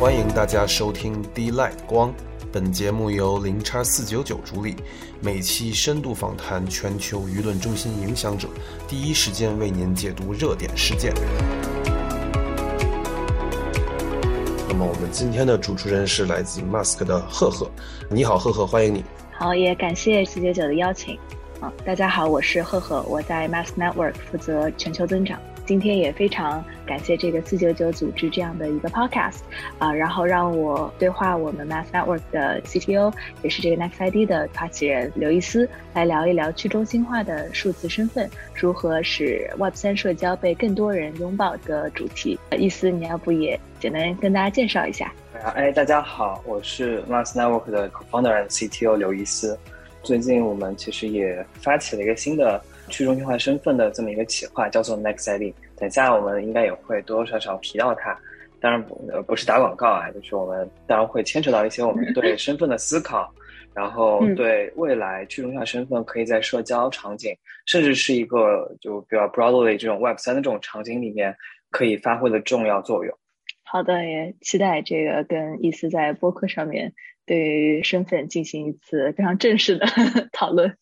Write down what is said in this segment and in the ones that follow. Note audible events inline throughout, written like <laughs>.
欢迎大家收听 D Light 光。本节目由零叉四九九主理，每期深度访谈全球舆论中心影响者，第一时间为您解读热点事件。那么，我们今天的主持人是来自 Mask 的赫赫。你好，赫赫，欢迎你。好，也感谢四九九的邀请。啊，大家好，我是赫赫，我在 Mask Network 负责全球增长。今天也非常感谢这个四九九组织这样的一个 podcast 啊，然后让我对话我们 Mass Network 的 CTO，也是这个 Next ID 的发起人刘易斯，来聊一聊去中心化的数字身份如何使 Web 三社交被更多人拥抱的主题。呃易斯，你要不也简单跟大家介绍一下？哎，大家好，我是 Mass Network 的 Co-founder and CTO 刘易斯。最近我们其实也发起了一个新的。去中心化身份的这么一个企划叫做 Next ID，等下我们应该也会多多少少提到它。当然不呃不是打广告啊，就是我们当然会牵扯到一些我们对身份的思考，<laughs> 然后对未来去中心化身份可以在社交场景，甚至是一个就比较 broadly 这种 Web 三的这种场景里面可以发挥的重要作用。好的，也期待这个跟意思在播客上面。对于身份进行一次非常正式的 <laughs> 讨论，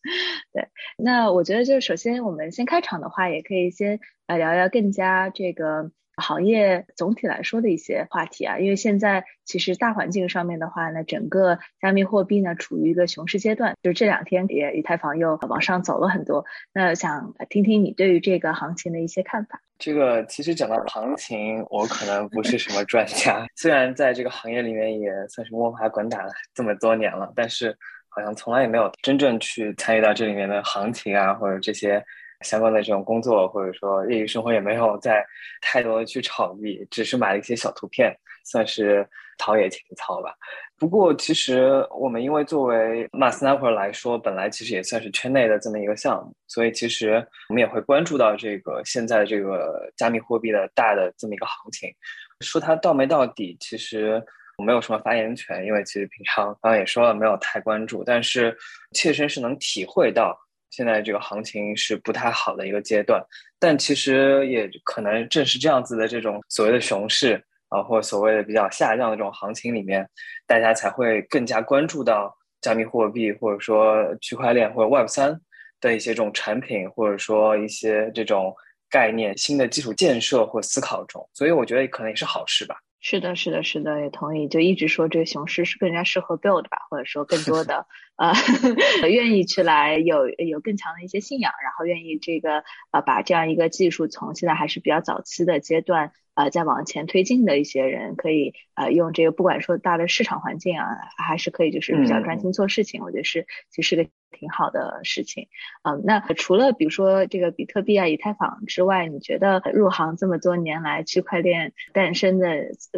对，那我觉得就是首先我们先开场的话，也可以先来聊聊更加这个。行业总体来说的一些话题啊，因为现在其实大环境上面的话呢，整个加密货币呢处于一个熊市阶段，就是这两天也以太坊又往上走了很多。那想听听你对于这个行情的一些看法。这个其实讲到行情，我可能不是什么专家，虽然在这个行业里面也算是摸爬滚打了这么多年了，但是好像从来也没有真正去参与到这里面的行情啊，或者这些。相关的这种工作，或者说业余生活也没有在太多的去炒币，只是买了一些小图片，算是陶冶情操吧。不过，其实我们因为作为 Mass Network 来说，本来其实也算是圈内的这么一个项目，所以其实我们也会关注到这个现在这个加密货币的大的这么一个行情。说它到没到底，其实我没有什么发言权，因为其实平常刚刚也说了，没有太关注，但是切身是能体会到。现在这个行情是不太好的一个阶段，但其实也可能正是这样子的这种所谓的熊市啊，或所谓的比较下降的这种行情里面，大家才会更加关注到加密货币，或者说区块链或者 Web 三的一些这种产品，或者说一些这种概念、新的基础建设或思考中，所以我觉得可能也是好事吧。是的，是的，是的，也同意。就一直说这个熊市是更加适合 build 吧，或者说更多的 <laughs> 呃 <laughs> 愿意去来有有更强的一些信仰，然后愿意这个呃把这样一个技术从现在还是比较早期的阶段呃再往前推进的一些人，可以呃用这个不管说大的市场环境啊，还是可以就是比较专心做事情，我觉得是其实是个。挺好的事情，嗯，那除了比如说这个比特币啊、以太坊之外，你觉得入行这么多年来，区块链诞生的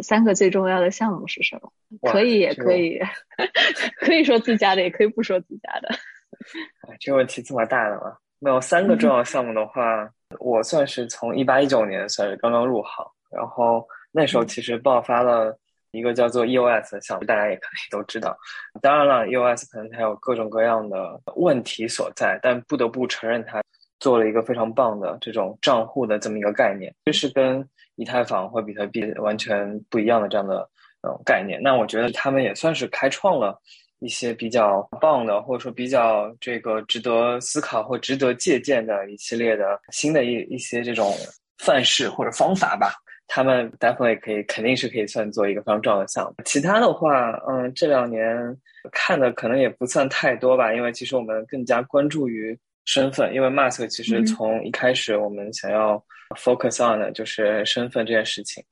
三个最重要的项目是什么？可以也可以，<laughs> 可以说自家的，也可以不说自家的。<laughs> 这个问题这么大的吗？那有三个重要项目的话，我算是从一八一九年算是刚刚入行，然后那时候其实爆发了。一个叫做 EOS 的项目，大家也可以都知道。当然了，EOS 可能它有各种各样的问题所在，但不得不承认，它做了一个非常棒的这种账户的这么一个概念，这是跟以太坊或比特币完全不一样的这样的呃概念。那我觉得他们也算是开创了一些比较棒的，或者说比较这个值得思考或值得借鉴的一系列的新的一一些这种范式或者方法吧。他们 definitely 可以，肯定是可以算做一个非常重要的项目。其他的话，嗯，这两年看的可能也不算太多吧，因为其实我们更加关注于身份。因为 Mask 其实从一开始我们想要 focus on 的就是身份这件事情。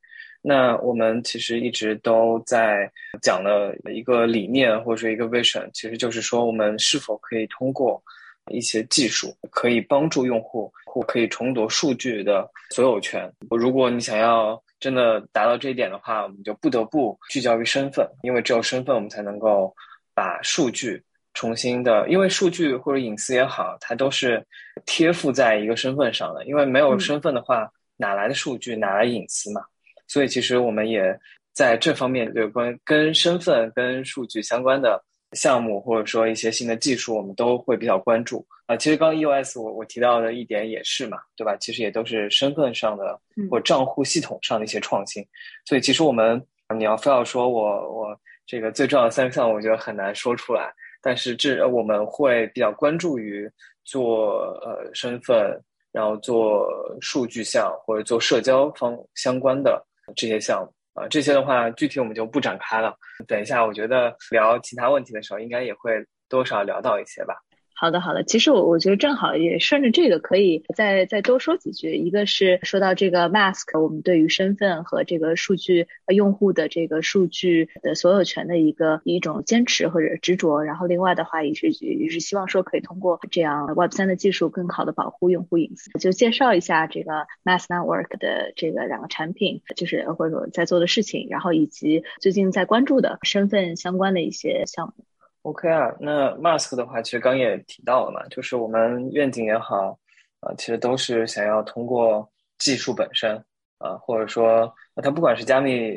那我们其实一直都在讲的一个理念或者说一个 vision，其实就是说我们是否可以通过。一些技术可以帮助用户或可以重夺数据的所有权。如果你想要真的达到这一点的话，我们就不得不聚焦于身份，因为只有身份，我们才能够把数据重新的，因为数据或者隐私也好，它都是贴附在一个身份上的。因为没有身份的话，哪来的数据，哪来隐私嘛？所以其实我们也在这方面有关跟身份、跟数据相关的。项目或者说一些新的技术，我们都会比较关注啊。其实刚 EOS 我我提到的一点也是嘛，对吧？其实也都是身份上的或账户系统上的一些创新。所以其实我们你要非要说我我这个最重要的三个项目，我觉得很难说出来。但是这我们会比较关注于做呃身份，然后做数据项或者做社交方相关的这些项目这些的话，具体我们就不展开了。等一下，我觉得聊其他问题的时候，应该也会多少聊到一些吧。好的，好的。其实我我觉得正好也顺着这个，可以再再多说几句。一个是说到这个 mask，我们对于身份和这个数据用户的这个数据的所有权的一个一种坚持或者执着。然后另外的话，也是也是希望说可以通过这样 Web 三的技术，更好的保护用户隐私。就介绍一下这个 Mask Network 的这个两个产品，就是或者说在做的事情，然后以及最近在关注的身份相关的一些项目。OK 啊，那 Mask 的话，其实刚也提到了嘛，就是我们愿景也好，啊，其实都是想要通过技术本身，啊，或者说它不管是加密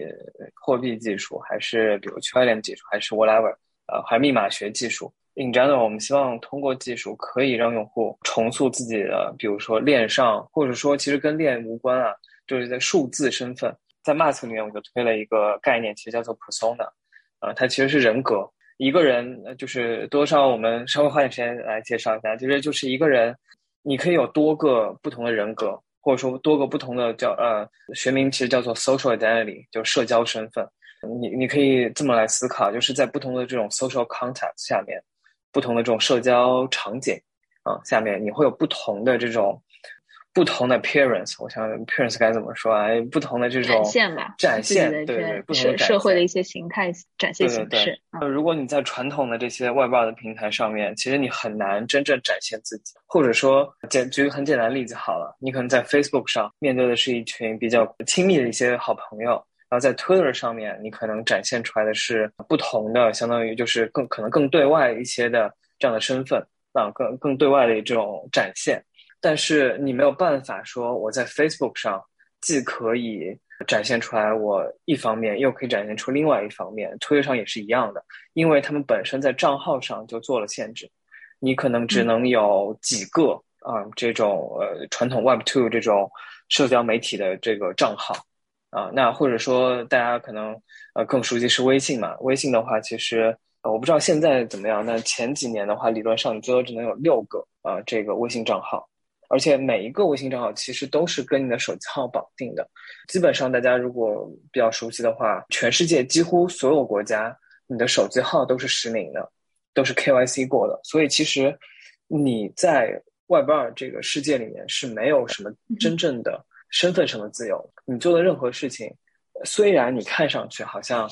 货币技术，还是比如区块链技术，还是 whatever，呃，还密码学技术，in general，我们希望通过技术可以让用户重塑自己的，比如说链上，或者说其实跟链无关啊，就是在数字身份，在 Mask 里面，我就推了一个概念，其实叫做 Persona，啊，它其实是人格。一个人就是多少，我们稍微花点时间来介绍一下。其实就是一个人，你可以有多个不同的人格，或者说多个不同的叫呃学名，其实叫做 social identity，就社交身份。你你可以这么来思考，就是在不同的这种 social context 下面，不同的这种社交场景啊下面，你会有不同的这种。不同的 appearance，我想 appearance 该怎么说啊？不同的这种展现吧，展现对对，不同的社会的一些形态展现形式。呃，如果你在传统的这些外包的平台上面，其实你很难真正展现自己。或者说，简举个很简单的例子好了，你可能在 Facebook 上面对的是一群比较亲密的一些好朋友，然后在 Twitter 上面，你可能展现出来的是不同的，相当于就是更可能更对外一些的这样的身份啊，更更对外的这种展现。但是你没有办法说，我在 Facebook 上既可以展现出来我一方面，又可以展现出另外一方面。推上也是一样的，因为他们本身在账号上就做了限制，你可能只能有几个啊这种呃传统 Web Two 这种社交媒体的这个账号啊。那或者说大家可能呃更熟悉是微信嘛？微信的话，其实我不知道现在怎么样。那前几年的话，理论上你最多只能有六个啊这个微信账号。而且每一个微信账号其实都是跟你的手机号绑定的。基本上，大家如果比较熟悉的话，全世界几乎所有国家，你的手机号都是实名的，都是 KYC 过的。所以，其实你在 Web 二这个世界里面是没有什么真正的身份上的自由。你做的任何事情，虽然你看上去好像。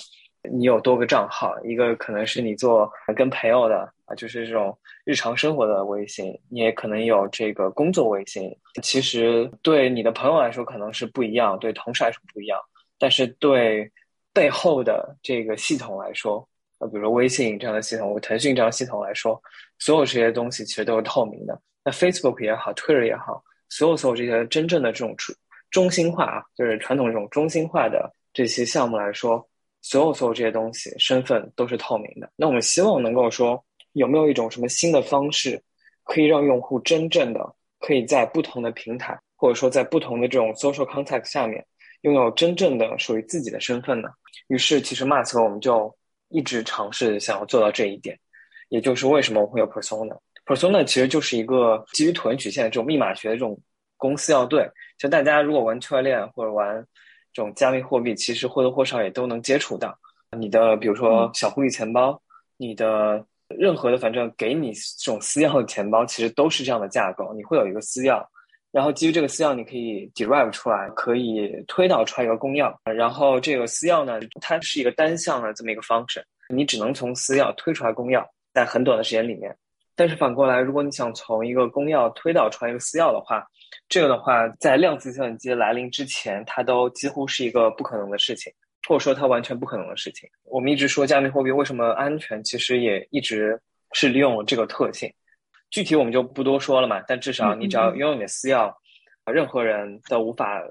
你有多个账号，一个可能是你做跟朋友的啊，就是这种日常生活的微信，你也可能有这个工作微信。其实对你的朋友来说可能是不一样，对同事来说不一样，但是对背后的这个系统来说，啊，比如说微信这样的系统，腾讯这样系统来说，所有这些东西其实都是透明的。那 Facebook 也好，Twitter 也好，所有所有这些真正的这种中中心化啊，就是传统这种中心化的这些项目来说。所有所有这些东西，身份都是透明的。那我们希望能够说，有没有一种什么新的方式，可以让用户真正的可以在不同的平台，或者说在不同的这种 social context 下面，拥有真正的属于自己的身份呢？于是，其实 Mask 我们就一直尝试想要做到这一点，也就是为什么我会有 Persona。Persona 其实就是一个基于椭圆曲线的这种密码学的这种公司要对。就大家如果玩区块链或者玩。这种加密货币其实或多或少也都能接触到你的，比如说小狐狸钱包，你的任何的反正给你这种私钥的钱包，其实都是这样的架构。你会有一个私钥，然后基于这个私钥，你可以 derive 出来，可以推导出来一个公钥。然后这个私钥呢，它是一个单向的这么一个 function，你只能从私钥推出来公钥，在很短的时间里面。但是反过来，如果你想从一个公钥推导出来一个私钥的话，这个的话，在量子计算机来临之前，它都几乎是一个不可能的事情，或者说它完全不可能的事情。我们一直说加密货币为什么安全，其实也一直是利用这个特性。具体我们就不多说了嘛，但至少你只要拥有你的私钥，任何人都无法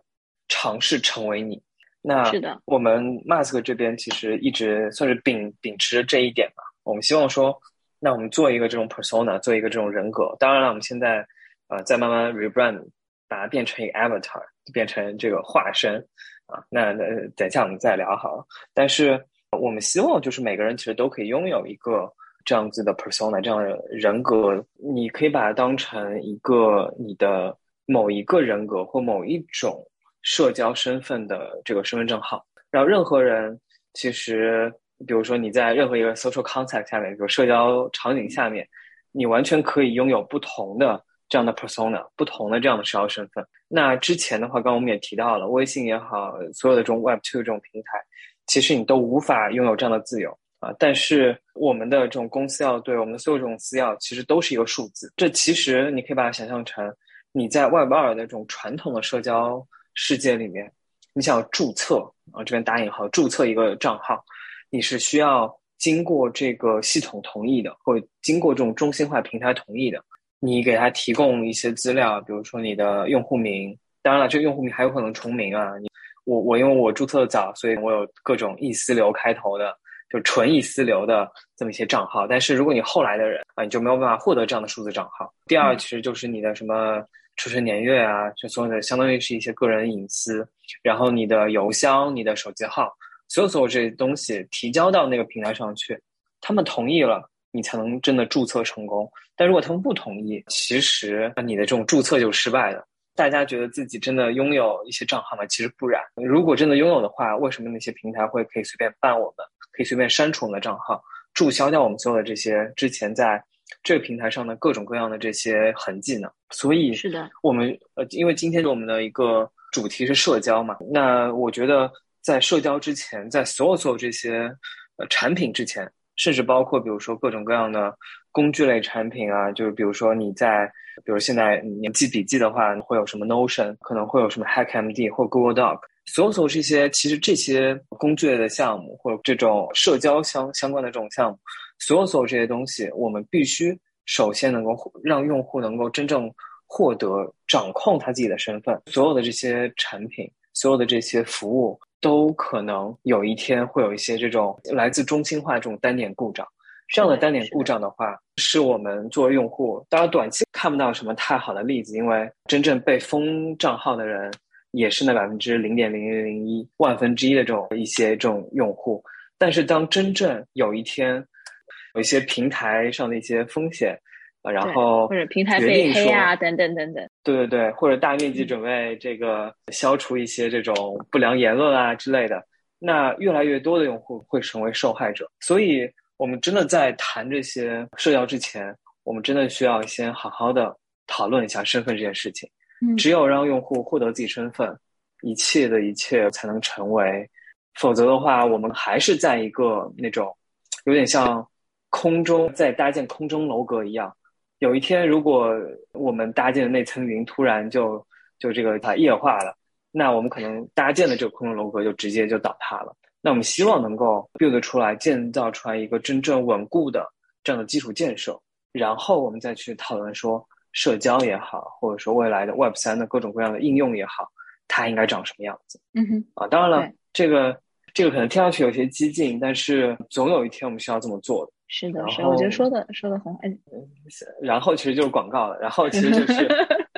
尝试成为你。那是的，我们 Mask 这边其实一直算是秉秉持着这一点嘛。我们希望说，那我们做一个这种 persona，做一个这种人格。当然了，我们现在呃在慢慢 rebrand。把它变成一个 avatar，变成这个化身，啊。那那等一下我们再聊好了。但是我们希望就是每个人其实都可以拥有一个这样子的 persona，这样的人格。你可以把它当成一个你的某一个人格或某一种社交身份的这个身份证号。然后任何人其实，比如说你在任何一个 social contact 下面，比如社交场景下面，你完全可以拥有不同的。这样的 persona，不同的这样的社交身份。那之前的话，刚刚我们也提到了，微信也好，所有的这种 Web Two 这种平台，其实你都无法拥有这样的自由啊。但是我们的这种公司要对我们的所有这种私钥，其实都是一个数字。这其实你可以把它想象成你在 Web 二的这种传统的社交世界里面，你想要注册啊，这边打引号注册一个账号，你是需要经过这个系统同意的，或者经过这种中心化平台同意的。你给他提供一些资料，比如说你的用户名，当然了，这个用户名还有可能重名啊。你我我因为我注册的早，所以我有各种易私流开头的，就纯易私流的这么一些账号。但是如果你后来的人啊，你就没有办法获得这样的数字账号。第二，其实就是你的什么出生年月啊，就所有的相当于是一些个人隐私。然后你的邮箱、你的手机号，所有所有这些东西提交到那个平台上去，他们同意了。你才能真的注册成功。但如果他们不同意，其实你的这种注册就失败了。大家觉得自己真的拥有一些账号吗？其实不然。如果真的拥有的话，为什么那些平台会可以随便办我们，可以随便删除我们的账号，注销掉我们所有的这些之前在这个平台上的各种各样的这些痕迹呢？所以是的，我们呃，因为今天我们的一个主题是社交嘛，那我觉得在社交之前，在所有所有这些呃产品之前。甚至包括，比如说各种各样的工具类产品啊，就是比如说你在，比如现在你记笔记的话，会有什么 Notion，可能会有什么 HackMD 或 Google Doc，所有所有这些，其实这些工具类的项目或者这种社交相相关的这种项目，所有所有这些东西，我们必须首先能够让用户能够真正获得掌控他自己的身份，所有的这些产品，所有的这些服务。都可能有一天会有一些这种来自中心化这种单点故障，这样的单点故障的话，是我们作为用户，当然短期看不到什么太好的例子，因为真正被封账号的人也是那百分之零点零零零一万分之一的这种一些这种用户。但是当真正有一天有一些平台上的一些风险。然后或者平台被黑啊，等等等等。对对对，或者大面积准备这个消除一些这种不良言论啊之类的，那越来越多的用户会成为受害者。所以，我们真的在谈这些社交之前，我们真的需要先好好的讨论一下身份这件事情。嗯，只有让用户获得自己身份，一切的一切才能成为。否则的话，我们还是在一个那种有点像空中在搭建空中楼阁一样。有一天，如果我们搭建的那层云突然就就这个它液化了，那我们可能搭建的这个空中楼阁就直接就倒塌了。那我们希望能够 build 出来，建造出来一个真正稳固的这样的基础建设，然后我们再去讨论说社交也好，或者说未来的 Web 三的各种各样的应用也好，它应该长什么样子？嗯哼，啊，当然了，这个这个可能听上去有些激进，但是总有一天我们需要这么做的。是的，是，我觉得说的说的很嗯，然后其实就是广告了，然后其实就是，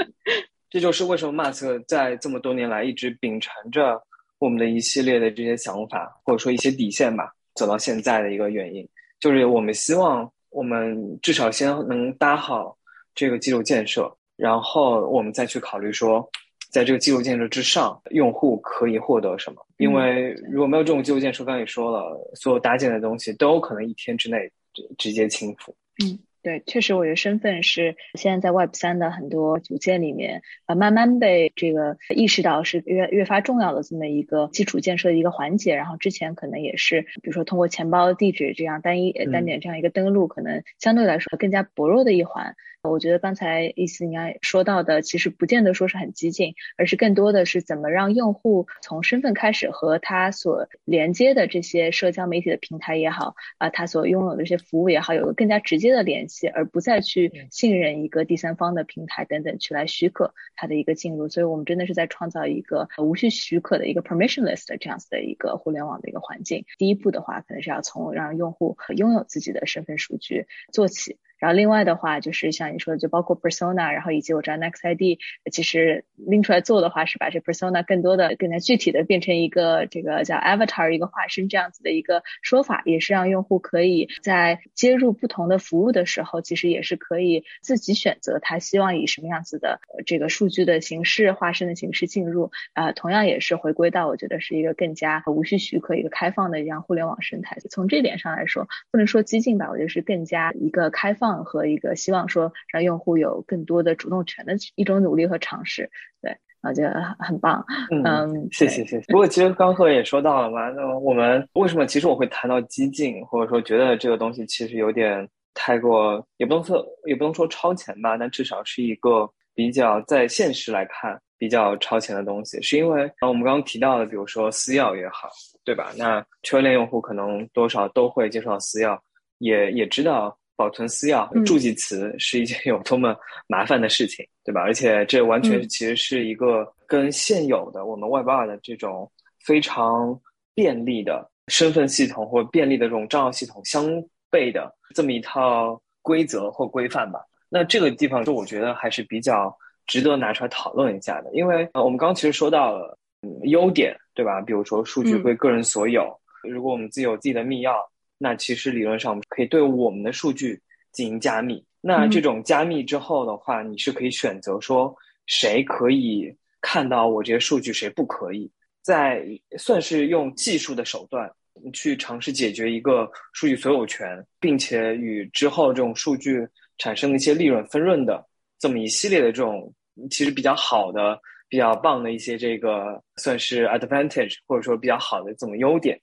<laughs> 这就是为什么 Mask 在这么多年来一直秉承着我们的一系列的这些想法，或者说一些底线吧，走到现在的一个原因，就是我们希望我们至少先能搭好这个基础建设，然后我们再去考虑说，在这个基础建设之上，用户可以获得什么？因为如果没有这种基础建设，刚才也说了，所有搭建的东西都有可能一天之内。直接倾覆。嗯，对，确实，我觉得身份是现在在 Web 三的很多组件里面，呃，慢慢被这个意识到是越越发重要的这么一个基础建设的一个环节。然后之前可能也是，比如说通过钱包地址这样单一单点这样一个登录，可能相对来说更加薄弱的一环。我觉得刚才意思应该说到的，其实不见得说是很激进，而是更多的是怎么让用户从身份开始和他所连接的这些社交媒体的平台也好，啊，他所拥有的这些服务也好，有个更加直接的联系，而不再去信任一个第三方的平台等等去来许可他的一个进入。所以我们真的是在创造一个无需许可的一个 permissionless 的这样子的一个互联网的一个环境。第一步的话，可能是要从让用户拥有自己的身份数据做起。然后另外的话，就是像你说的，就包括 persona，然后以及我知道 Next ID，其实拎出来做的话，是把这 persona 更多的、更加具体的变成一个这个叫 avatar 一个化身这样子的一个说法，也是让用户可以在接入不同的服务的时候，其实也是可以自己选择他希望以什么样子的这个数据的形式、化身的形式进入。啊，同样也是回归到我觉得是一个更加无需许可、一个开放的一样互联网生态。从这点上来说，不能说激进吧，我觉得是更加一个开放。和一个希望说让用户有更多的主动权的一种努力和尝试，对，我觉得很棒。嗯，谢谢谢谢。不过其实刚贺也说到了嘛，那我们为什么其实我会谈到激进，或者说觉得这个东西其实有点太过，也不能说也不能说超前吧，但至少是一个比较在现实来看比较超前的东西，是因为我们刚刚提到的，比如说私钥也好，对吧？那区块链用户可能多少都会接触到私钥，也也知道。保存私钥、助记词是一件有多么麻烦的事情，<laughs> 对吧？而且这完全其实是一个跟现有的我们 Web 二的这种非常便利的身份系统或便利的这种账号系统相悖的这么一套规则或规范吧。那这个地方就我觉得还是比较值得拿出来讨论一下的，因为呃，我们刚刚其实说到了优点，对吧？比如说数据归个人所有，如果我们自己有自己的密钥。那其实理论上我们可以对我们的数据进行加密。那这种加密之后的话，你是可以选择说谁可以看到我这些数据，谁不可以。在算是用技术的手段去尝试解决一个数据所有权，并且与之后这种数据产生的一些利润分润的这么一系列的这种其实比较好的、比较棒的一些这个算是 advantage，或者说比较好的这种优点。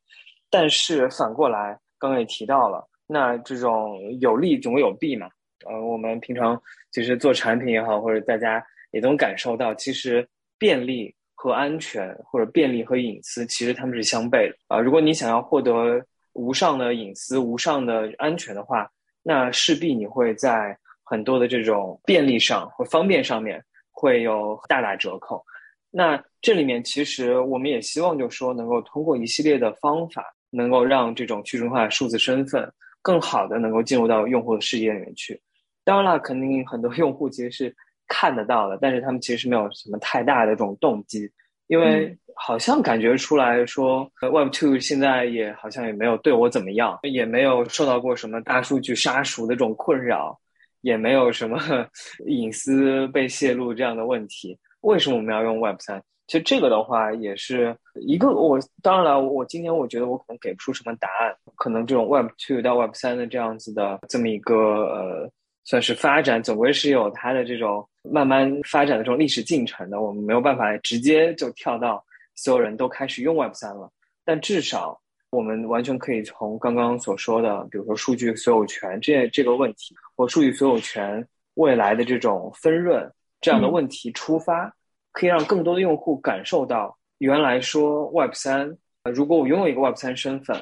但是反过来。刚刚也提到了，那这种有利总有弊嘛。呃，我们平常其实做产品也好，或者大家也都感受到，其实便利和安全，或者便利和隐私，其实他们是相悖的啊。如果你想要获得无上的隐私、无上的安全的话，那势必你会在很多的这种便利上或方便上面会有大打折扣。那这里面其实我们也希望，就是说能够通过一系列的方法。能够让这种去中心化数字身份更好的能够进入到用户的世界里面去。当然了，肯定很多用户其实是看得到的，但是他们其实是没有什么太大的这种动机，因为好像感觉出来说，Web Two 现在也好像也没有对我怎么样，也没有受到过什么大数据杀熟的这种困扰，也没有什么 <laughs> 隐私被泄露这样的问题。为什么我们要用 Web 三？其实这个的话也是一个，我当然了，我今天我觉得我可能给不出什么答案，可能这种 Web Two 到 Web 三的这样子的这么一个呃，算是发展，总归是有它的这种慢慢发展的这种历史进程的，我们没有办法直接就跳到所有人都开始用 Web 三了，但至少我们完全可以从刚刚所说的，比如说数据所有权这这个问题，或数据所有权未来的这种分润这样的问题出发。可以让更多的用户感受到，原来说 Web 三，如果我拥有一个 Web 三身份，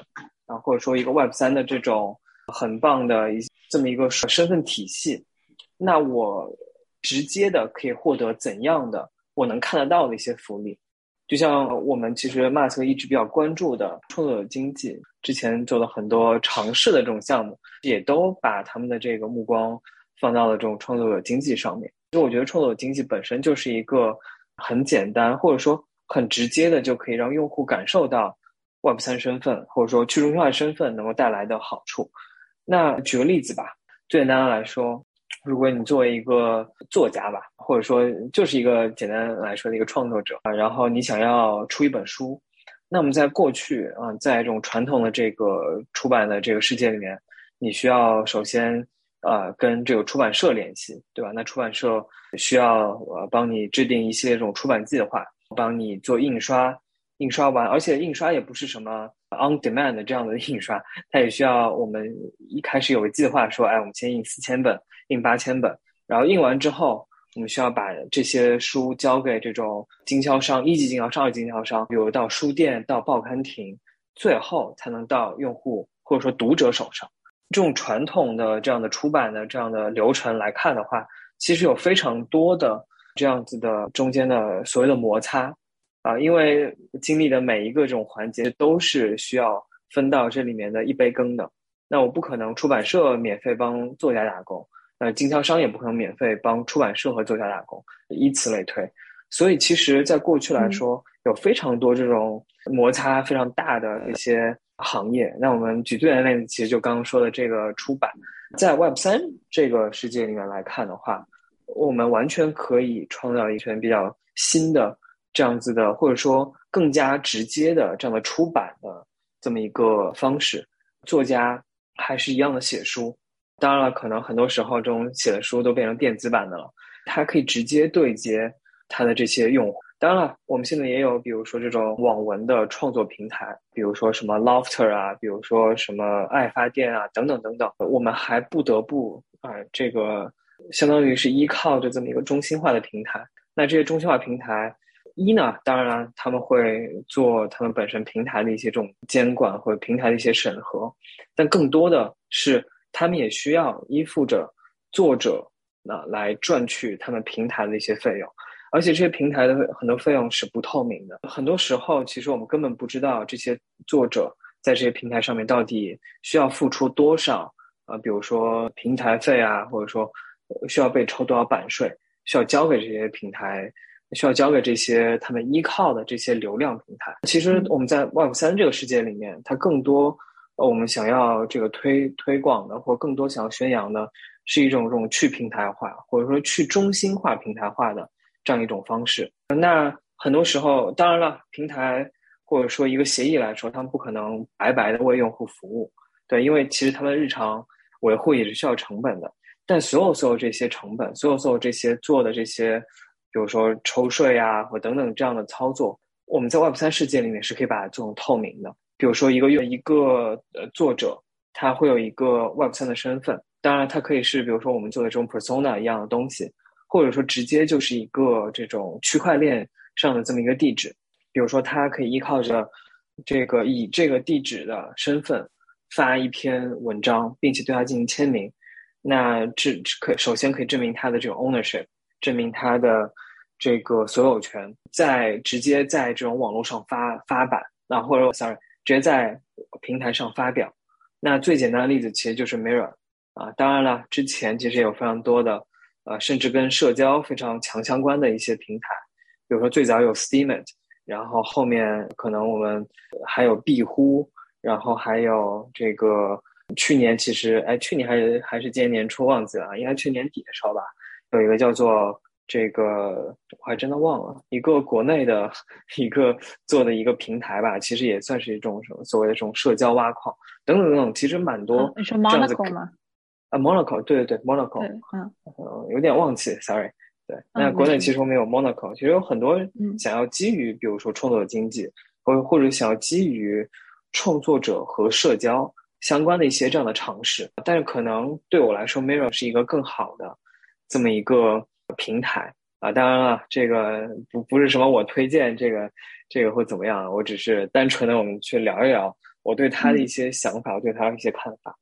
啊，或者说一个 Web 三的这种很棒的一这么一个身份体系，那我直接的可以获得怎样的我能看得到的一些福利？就像我们其实 m a s k 一直比较关注的创作者经济，之前做了很多尝试的这种项目，也都把他们的这个目光放到了这种创作者经济上面。就我觉得创作者经济本身就是一个。很简单，或者说很直接的，就可以让用户感受到 Web 三身份，或者说去中心化身份能够带来的好处。那举个例子吧，最简单来说，如果你作为一个作家吧，或者说就是一个简单来说的一个创作者啊，然后你想要出一本书，那么在过去啊，在这种传统的这个出版的这个世界里面，你需要首先。呃，跟这个出版社联系，对吧？那出版社需要呃帮你制定一系列这种出版计划，帮你做印刷，印刷完，而且印刷也不是什么 on demand 这样的印刷，它也需要我们一开始有个计划，说，哎，我们先印四千本，印八千本，然后印完之后，我们需要把这些书交给这种经销商，一级经销商、二级经销商，比如到书店、到报刊亭，最后才能到用户或者说读者手上。这种传统的这样的出版的这样的流程来看的话，其实有非常多的这样子的中间的所谓的摩擦啊，因为经历的每一个这种环节都是需要分到这里面的一杯羹的。那我不可能出版社免费帮作家打工，那经销商也不可能免费帮出版社和作家打工，以此类推。所以，其实，在过去来说，有非常多这种摩擦非常大的一些行业。那我们举最简单的例子，其实就刚刚说的这个出版，在 Web 三这个世界里面来看的话，我们完全可以创造一圈比较新的这样子的，或者说更加直接的这样的出版的这么一个方式。作家还是一样的写书，当然了，可能很多时候这种写的书都变成电子版的了，它可以直接对接。它的这些用户，当然了，我们现在也有，比如说这种网文的创作平台，比如说什么 Lofter 啊，比如说什么爱发电啊，等等等等。我们还不得不啊，这个相当于是依靠着这么一个中心化的平台。那这些中心化平台，一呢，当然他们会做他们本身平台的一些这种监管或者平台的一些审核，但更多的是他们也需要依附着作者那来赚取他们平台的一些费用。而且这些平台的很多费用是不透明的，很多时候其实我们根本不知道这些作者在这些平台上面到底需要付出多少啊，比如说平台费啊，或者说需要被抽多少版税，需要交给这些平台，需要交给这些他们依靠的这些流量平台。其实我们在 Web 三这个世界里面，它更多我们想要这个推推广的，或更多想要宣扬的，是一种这种去平台化，或者说去中心化平台化的。这样一种方式，那很多时候，当然了，平台或者说一个协议来说，他们不可能白白的为用户服务，对，因为其实他们日常维护也是需要成本的。但所有所有这些成本，所有所有这些做的这些，比如说抽税啊或等等这样的操作，我们在 Web 三世界里面是可以把它做成透明的。比如说一个月一个呃作者，他会有一个 Web 三的身份，当然他可以是比如说我们做的这种 Persona 一样的东西。或者说直接就是一个这种区块链上的这么一个地址，比如说它可以依靠着这个以这个地址的身份发一篇文章，并且对它进行签名，那这可首先可以证明它的这种 ownership，证明它的这个所有权，在直接在这种网络上发发版，那或者 sorry 直接在平台上发表。那最简单的例子其实就是 Mirror 啊，当然了，之前其实也有非常多的。呃，甚至跟社交非常强相关的一些平台，比如说最早有 Steemit，然后后面可能我们还有壁呼，然后还有这个去年其实哎，去年还是还是今年年初忘记了，应该去年底的时候吧，有一个叫做这个我还真的忘了，一个国内的一个做的一个平台吧，其实也算是一种什么所谓的这种社交挖矿等等等等，其实蛮多你说 Monaco 吗？啊，Monaco，对对对，Monaco，嗯，有点忘记，sorry，对，那国内其实我们有。Monaco，其实有很多想要基于，比如说创作经济，或或者想要基于创作者和社交相关的一些这样的尝试，但是可能对我来说，Mirror 是一个更好的这么一个平台。啊。当然了，这个不不是什么我推荐这个这个会怎么样，我只是单纯的我们去聊一聊我对他的一些想法，对他的一些看法。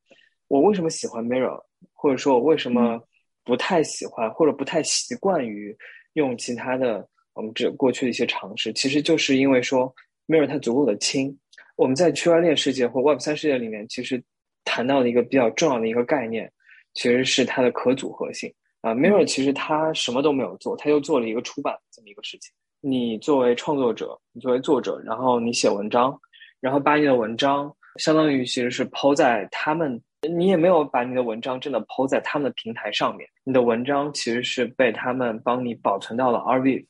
我为什么喜欢 Mirror，或者说我为什么不太喜欢或者不太习惯于用其他的我们这过去的一些尝试，其实就是因为说 Mirror 它足够的轻。我们在区块链世界或 Web 三世界里面，其实谈到的一个比较重要的一个概念，其实是它的可组合性啊。Mirror 其实它什么都没有做，它又做了一个出版这么一个事情。你作为创作者，你作为作者，然后你写文章，然后把你的文章相当于其实是抛在他们。你也没有把你的文章真的抛在他们的平台上面，你的文章其实是被他们帮你保存到了 Archive，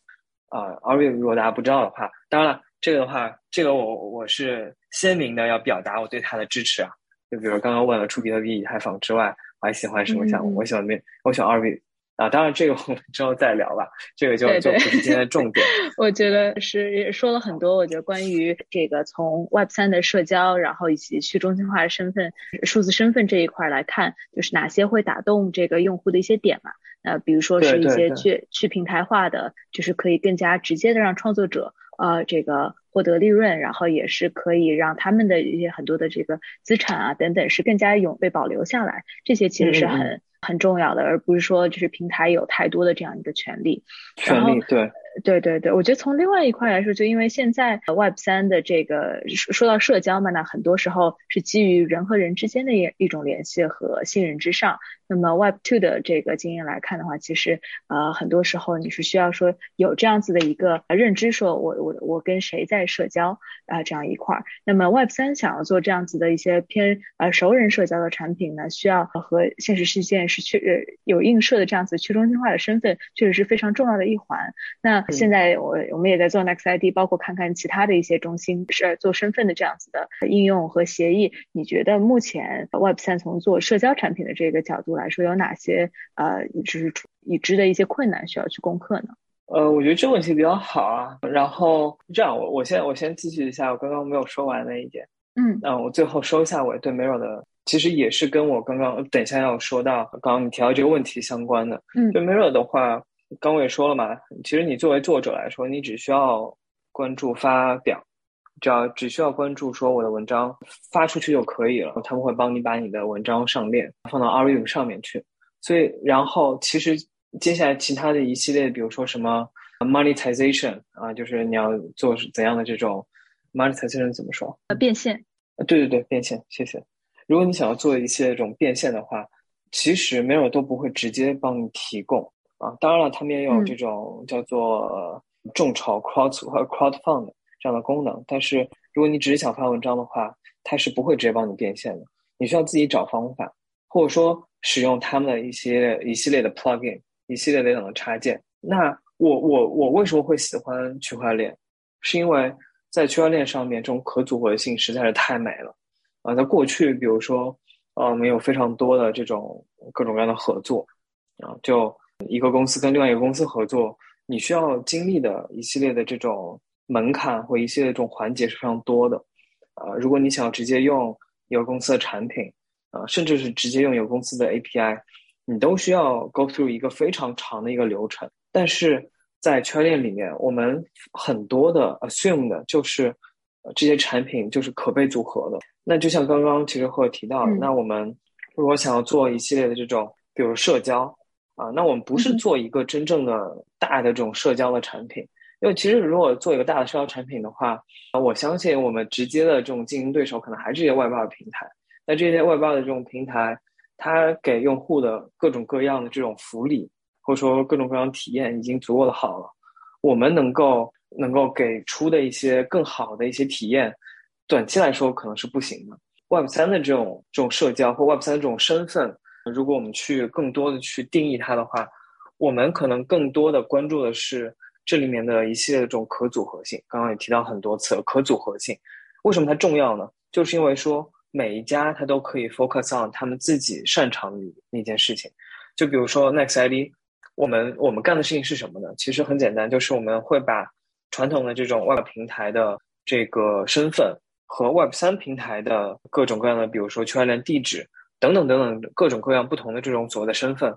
啊，Archive 如果大家不知道的话，当然了，这个的话，这个我我是鲜明的要表达我对他的支持啊，就比如刚刚问了出比特币、以太坊之外，我还喜欢什么项目？我喜欢没，我喜欢 Archive。啊，当然这个我们之后再聊吧，这个就就不是今天的重点。我觉得是也说了很多，我觉得关于这个从 Web 三的社交，然后以及去中心化身份、数字身份这一块来看，就是哪些会打动这个用户的一些点嘛？呃，比如说是一些去去平台化的，就是可以更加直接的让创作者呃这个获得利润，然后也是可以让他们的一些很多的这个资产啊等等是更加永被保留下来，这些其实是很。很重要的，而不是说就是平台有太多的这样一个权利。权利对对对对，我觉得从另外一块来说，就因为现在 Web 三的这个说到社交嘛，那很多时候是基于人和人之间的一一种联系和信任之上。那么 Web two 的这个经验来看的话，其实呃很多时候你是需要说有这样子的一个认知，说我我我跟谁在社交啊这样一块儿。那么 Web 三想要做这样子的一些偏呃熟人社交的产品呢，需要和现实世界是去有映射的这样子去中心化的身份，确实是非常重要的一环。那现在我我们也在做 Next ID，包括看看其他的一些中心是做身份的这样子的应用和协议。你觉得目前 Web 三从做社交产品的这个角度来说，有哪些呃就是已知的一些困难需要去攻克呢？呃，我觉得这个问题比较好啊。然后这样，我我先我先继续一下我刚刚没有说完那一点。嗯，那我最后收一下我对 Mirror 的，其实也是跟我刚刚等一下要说到刚刚你提到这个问题相关的。嗯，对 Mirror 的话。刚我也说了嘛，其实你作为作者来说，你只需要关注发表，只要只需要关注说我的文章发出去就可以了，他们会帮你把你的文章上链放到 r u 上面去。所以，然后其实接下来其他的一系列，比如说什么 monetization 啊，就是你要做怎样的这种 monetization 怎么说？呃，变现。对对对，变现。谢谢。如果你想要做一些这种变现的话，其实没有都不会直接帮你提供。啊，当然了，他们也有这种叫做众筹 （crowd 和 crowd fund） 这样的功能。但是，如果你只是想发文章的话，它是不会直接帮你变现的。你需要自己找方法，或者说使用他们的一些一系列的 plugin、一系列的等的插件。那我我我为什么会喜欢区块链？是因为在区块链上面，这种可组合性实在是太美了。啊，在过去，比如说，呃，我们有非常多的这种各种各样的合作，啊，就。一个公司跟另外一个公司合作，你需要经历的一系列的这种门槛或一系列这种环节是非常多的。呃，如果你想要直接用一个公司的产品，呃，甚至是直接用一个公司的 API，你都需要 go through 一个非常长的一个流程。但是在圈链里面，我们很多的 assume 的就是这些产品就是可被组合的。那就像刚刚其实会提到，那我们如果想要做一系列的这种，比如社交。啊，那我们不是做一个真正的大的这种社交的产品，因为其实如果做一个大的社交产品的话，我相信我们直接的这种竞争对手可能还是一些外包的平台。那这些外包的这种平台，它给用户的各种各样的这种福利，或者说各种各样体验已经足够的好了。我们能够能够给出的一些更好的一些体验，短期来说可能是不行的。Web 三的这种这种社交或 Web 三的这种身份。如果我们去更多的去定义它的话，我们可能更多的关注的是这里面的一系列的这种可组合性。刚刚也提到很多次了，可组合性为什么它重要呢？就是因为说每一家它都可以 focus on 他们自己擅长于那件事情。就比如说 Next ID，我们我们干的事情是什么呢？其实很简单，就是我们会把传统的这种 Web 平台的这个身份和 Web 三平台的各种各样的，比如说区块链地址。等等等等，各种各样不同的这种所谓的身份，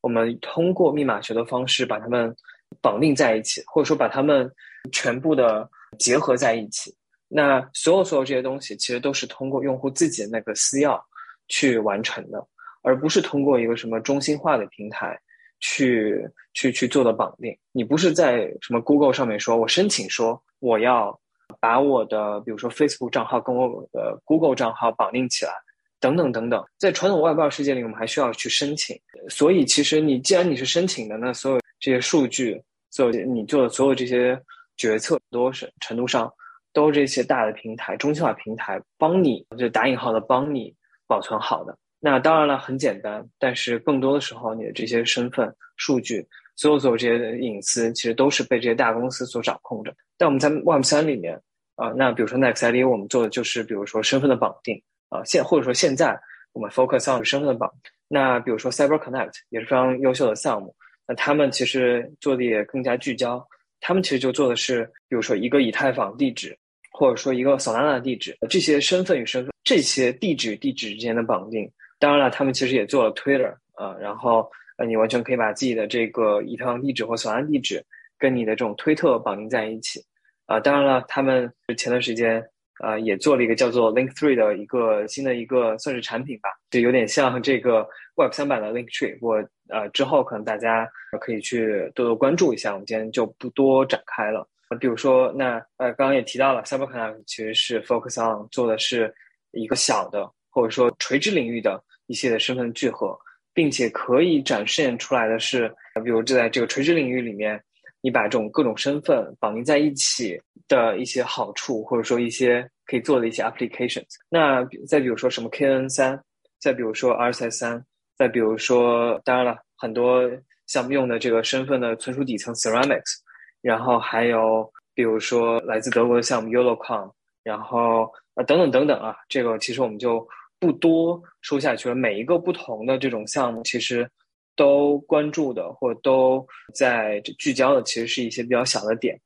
我们通过密码学的方式把它们绑定在一起，或者说把它们全部的结合在一起。那所有所有这些东西，其实都是通过用户自己的那个私钥去完成的，而不是通过一个什么中心化的平台去去去做的绑定。你不是在什么 Google 上面说，我申请说我要把我的比如说 Facebook 账号跟我的 Google 账号绑定起来。等等等等，在传统外包世界里，我们还需要去申请。所以，其实你既然你是申请的，那所有这些数据，所有你做的所有这些决策，多是程度上都是这些大的平台、中心化平台帮你，就打引号的帮你保存好的。那当然了，很简单，但是更多的时候，你的这些身份数据，所有所有这些隐私，其实都是被这些大公司所掌控着。但我们在 Web 三里面啊，那比如说 Next ID，我们做的就是，比如说身份的绑定。啊，现或者说现在我们 focus on 身份绑，那比如说 Cyber Connect 也是非常优秀的项目，那他们其实做的也更加聚焦，他们其实就做的是，比如说一个以太坊地址，或者说一个 Solana 地址，这些身份与身份，这些地址地址之间的绑定，当然了，他们其实也做了 Twitter 啊，然后呃，你完全可以把自己的这个以太坊地址或 Solana 地址跟你的这种推特绑定在一起，啊，当然了，他们前段时间。呃，也做了一个叫做 Link Three 的一个新的一个算是产品吧，就有点像这个 Web 三版的 Link Three。我呃之后可能大家可以去多多关注一下，我们今天就不多展开了。比如说，那呃刚刚也提到了，CyberConnect 其实是 focus on 做的是一个小的或者说垂直领域的一些的身份聚合，并且可以展现出来的是，比如就在这个垂直领域里面。你把这种各种身份绑定在一起的一些好处，或者说一些可以做的一些 applications。那再比如说什么 KN 三，再比如说 RSS 三，再比如说，当然了，很多项目用的这个身份的存储底层 Ceramics，然后还有比如说来自德国的项目 YoloCom，然后啊等等等等啊，这个其实我们就不多说下去了。每一个不同的这种项目，其实。都关注的或都在聚焦的，其实是一些比较小的点。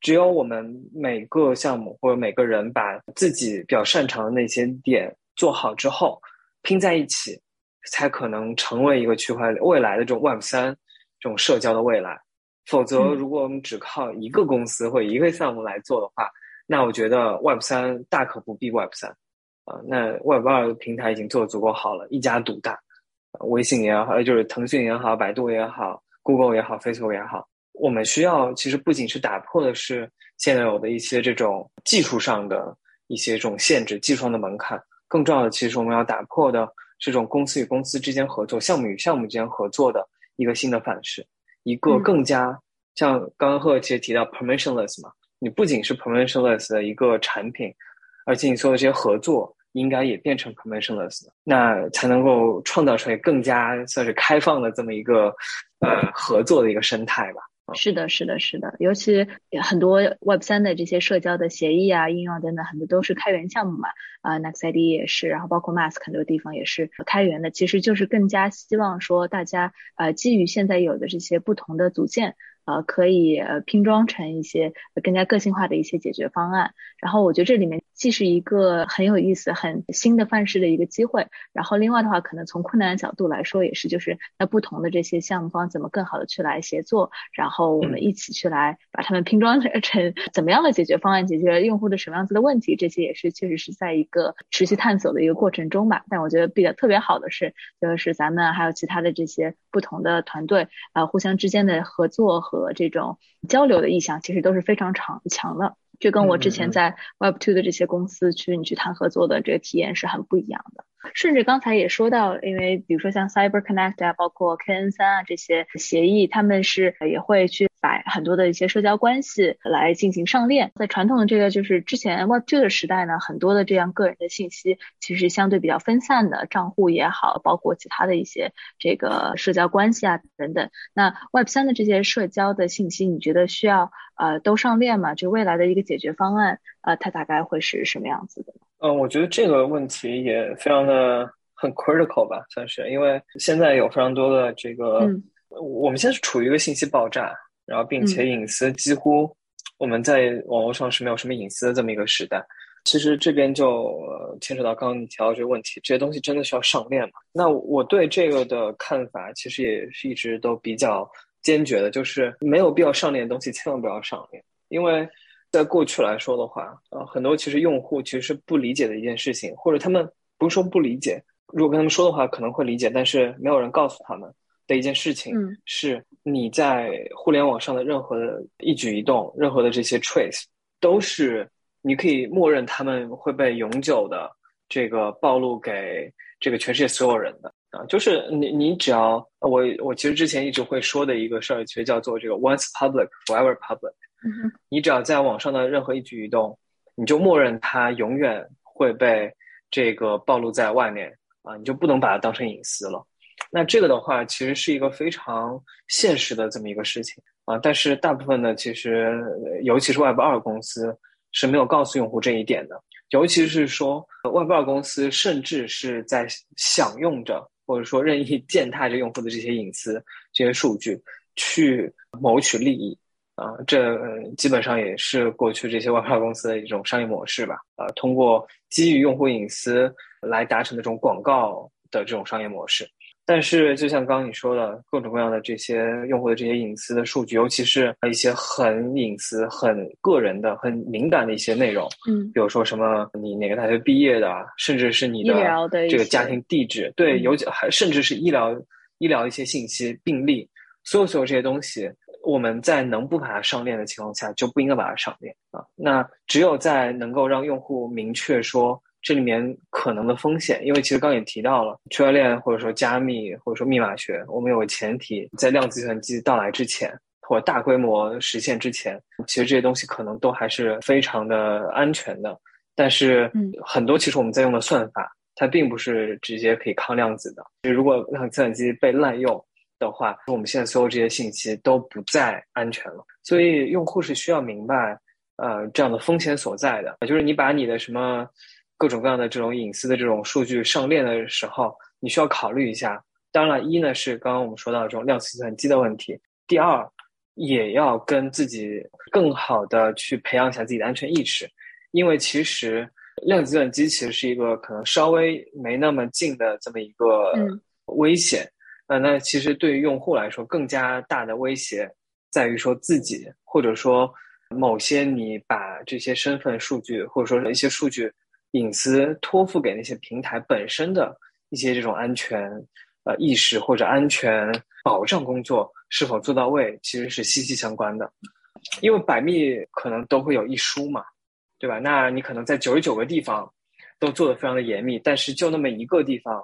只有我们每个项目或者每个人把自己比较擅长的那些点做好之后，拼在一起，才可能成为一个区块链未来的这种 Web 三这种社交的未来。否则，如果我们只靠一个公司或一个项目来做的话，那我觉得 Web 三大可不必 Web 三啊。那 Web 二的平台已经做的足够好了，一家独大。微信也好，就是腾讯也好，百度也好，Google 也好，Facebook 也好，我们需要其实不仅是打破的是现在有的一些这种技术上的一些这种限制、技术上的门槛，更重要的其实我们要打破的这种公司与公司之间合作、项目与项目之间合作的一个新的范式，一个更加像刚刚贺其实提到 permissionless 嘛，你不仅是 permissionless 的一个产品，而且你做的这些合作。应该也变成 commissionless，那才能够创造出来更加算是开放的这么一个呃合作的一个生态吧。是的，是的，是的，尤其很多 Web 三的这些社交的协议啊、应用等等，很多都是开源项目嘛。啊，NextID 也是，然后包括 Mask 很多地方也是开源的，其实就是更加希望说大家呃基于现在有的这些不同的组件。呃，可以呃拼装成一些更加个性化的一些解决方案。然后我觉得这里面既是一个很有意思、很新的范式的一个机会。然后另外的话，可能从困难的角度来说，也是就是那不同的这些项目方怎么更好的去来协作，然后我们一起去来把它们拼装成怎么样的解决方案，解决用户的什么样子的问题。这些也是确实是在一个持续探索的一个过程中吧。但我觉得比较特别好的是，就是咱们还有其他的这些不同的团队呃，互相之间的合作。和这种交流的意向其实都是非常强强的，这跟我之前在 Web Two 的这些公司去你去谈合作的这个体验是很不一样的。甚至刚才也说到，因为比如说像 Cyber Connect 啊，包括 KN 三啊这些协议，他们是也会去把很多的一些社交关系来进行上链。在传统的这个就是之前 Web Two 的时代呢，很多的这样个人的信息其实相对比较分散的账户也好，包括其他的一些这个社交关系啊等等。那 Web 3的这些社交的信息，你觉得需要呃都上链吗？就未来的一个解决方案，呃，它大概会是什么样子的？嗯，我觉得这个问题也非常的很 critical 吧，算是，因为现在有非常多的这个，我们现在是处于一个信息爆炸，然后并且隐私几乎我们在网络上是没有什么隐私的这么一个时代。其实这边就牵扯到刚刚你提到这个问题，这些东西真的需要上链嘛？那我对这个的看法其实也是一直都比较坚决的，就是没有必要上链的东西千万不要上链，因为。在过去来说的话，呃，很多其实用户其实是不理解的一件事情，或者他们不是说不理解，如果跟他们说的话可能会理解，但是没有人告诉他们的一件事情是，你在互联网上的任何的一举一动，任何的这些 trace，都是你可以默认他们会被永久的这个暴露给这个全世界所有人的啊，就是你你只要我我其实之前一直会说的一个事儿，其实叫做这个 once public forever public。你只要在网上的任何一举一动，你就默认它永远会被这个暴露在外面啊，你就不能把它当成隐私了。那这个的话，其实是一个非常现实的这么一个事情啊。但是大部分的其实，尤其是 Web 二公司是没有告诉用户这一点的。尤其是说 Web 二公司甚至是在享用着或者说任意践踏着用户的这些隐私、这些数据去谋取利益。啊，这基本上也是过去这些外包公司的一种商业模式吧。啊，通过基于用户隐私来达成的这种广告的这种商业模式。但是，就像刚刚你说的，各种各样的这些用户的这些隐私的数据，尤其是一些很隐私、很个人的、很敏感的一些内容，嗯，比如说什么你哪个大学毕业的，甚至是你的这个家庭地址，对，尤其还甚至是医疗医疗一些信息、病历，所有所有这些东西，我们在能不把它上链的情况下，就不应该把它上链啊。那只有在能够让用户明确说。这里面可能的风险，因为其实刚也提到了区块链或者说加密或者说密码学，我们有个前提，在量子计算机到来之前或者大规模实现之前，其实这些东西可能都还是非常的安全的。但是，很多其实我们在用的算法，它并不是直接可以抗量子的。如果量子计算机被滥用的话，我们现在所有这些信息都不再安全了。所以，用户是需要明白，呃，这样的风险所在的，就是你把你的什么。各种各样的这种隐私的这种数据上链的时候，你需要考虑一下。当然了，一呢是刚刚我们说到这种量子计算机的问题，第二也要跟自己更好的去培养一下自己的安全意识，因为其实量子计算机其实是一个可能稍微没那么近的这么一个危险。呃，那其实对于用户来说，更加大的威胁在于说自己，或者说某些你把这些身份数据，或者说一些数据。隐私托付给那些平台本身的一些这种安全呃意识或者安全保障工作是否做到位，其实是息息相关的。因为百密可能都会有一疏嘛，对吧？那你可能在九十九个地方都做的非常的严密，但是就那么一个地方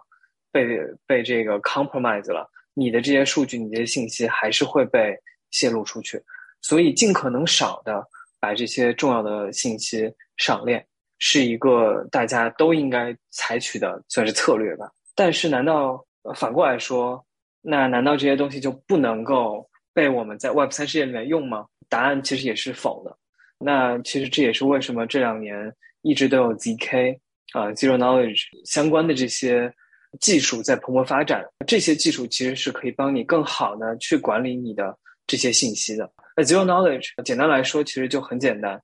被被这个 compromise 了，你的这些数据、你这些信息还是会被泄露出去。所以尽可能少的把这些重要的信息上链。是一个大家都应该采取的算是策略吧。但是，难道反过来说，那难道这些东西就不能够被我们在 Web 三世界里面用吗？答案其实也是否的。那其实这也是为什么这两年一直都有 ZK 啊 Zero Knowledge 相关的这些技术在蓬勃发展。这些技术其实是可以帮你更好的去管理你的这些信息的。那 Zero Knowledge 简单来说，其实就很简单。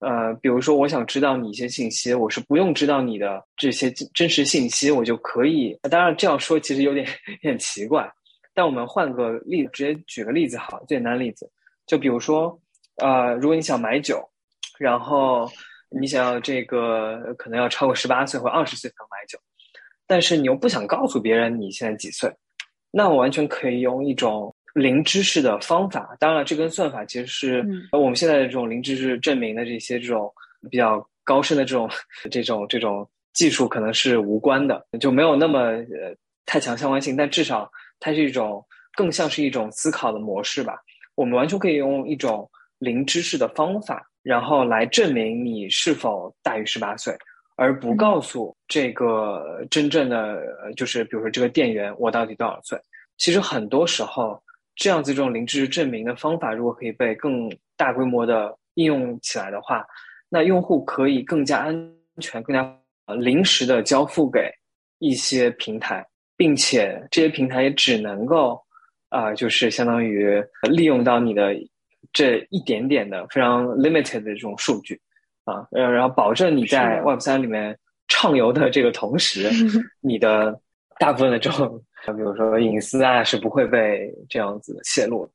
呃，比如说，我想知道你一些信息，我是不用知道你的这些真实信息，我就可以。当然这样说其实有点 <laughs> 有点奇怪，但我们换个例子，直接举个例子好，最简单的例子，就比如说，呃，如果你想买酒，然后你想要这个可能要超过十八岁或二十岁才能买酒，但是你又不想告诉别人你现在几岁，那我完全可以用一种。零知识的方法，当然了，这跟算法其实是我们现在的这种零知识证明的这些这种比较高深的这种这种这种技术可能是无关的，就没有那么呃太强相关性。但至少它是一种更像是一种思考的模式吧。我们完全可以用一种零知识的方法，然后来证明你是否大于十八岁，而不告诉这个真正的就是比如说这个店员我到底多少岁。其实很多时候。这样子这种零知识证明的方法，如果可以被更大规模的应用起来的话，那用户可以更加安全、更加呃临时的交付给一些平台，并且这些平台也只能够啊，就是相当于利用到你的这一点点的非常 limited 的这种数据啊，呃，然后保证你在 Web 三里面畅游的这个同时，<laughs> 你的大部分的这种。比如说隐私啊，是不会被这样子泄露的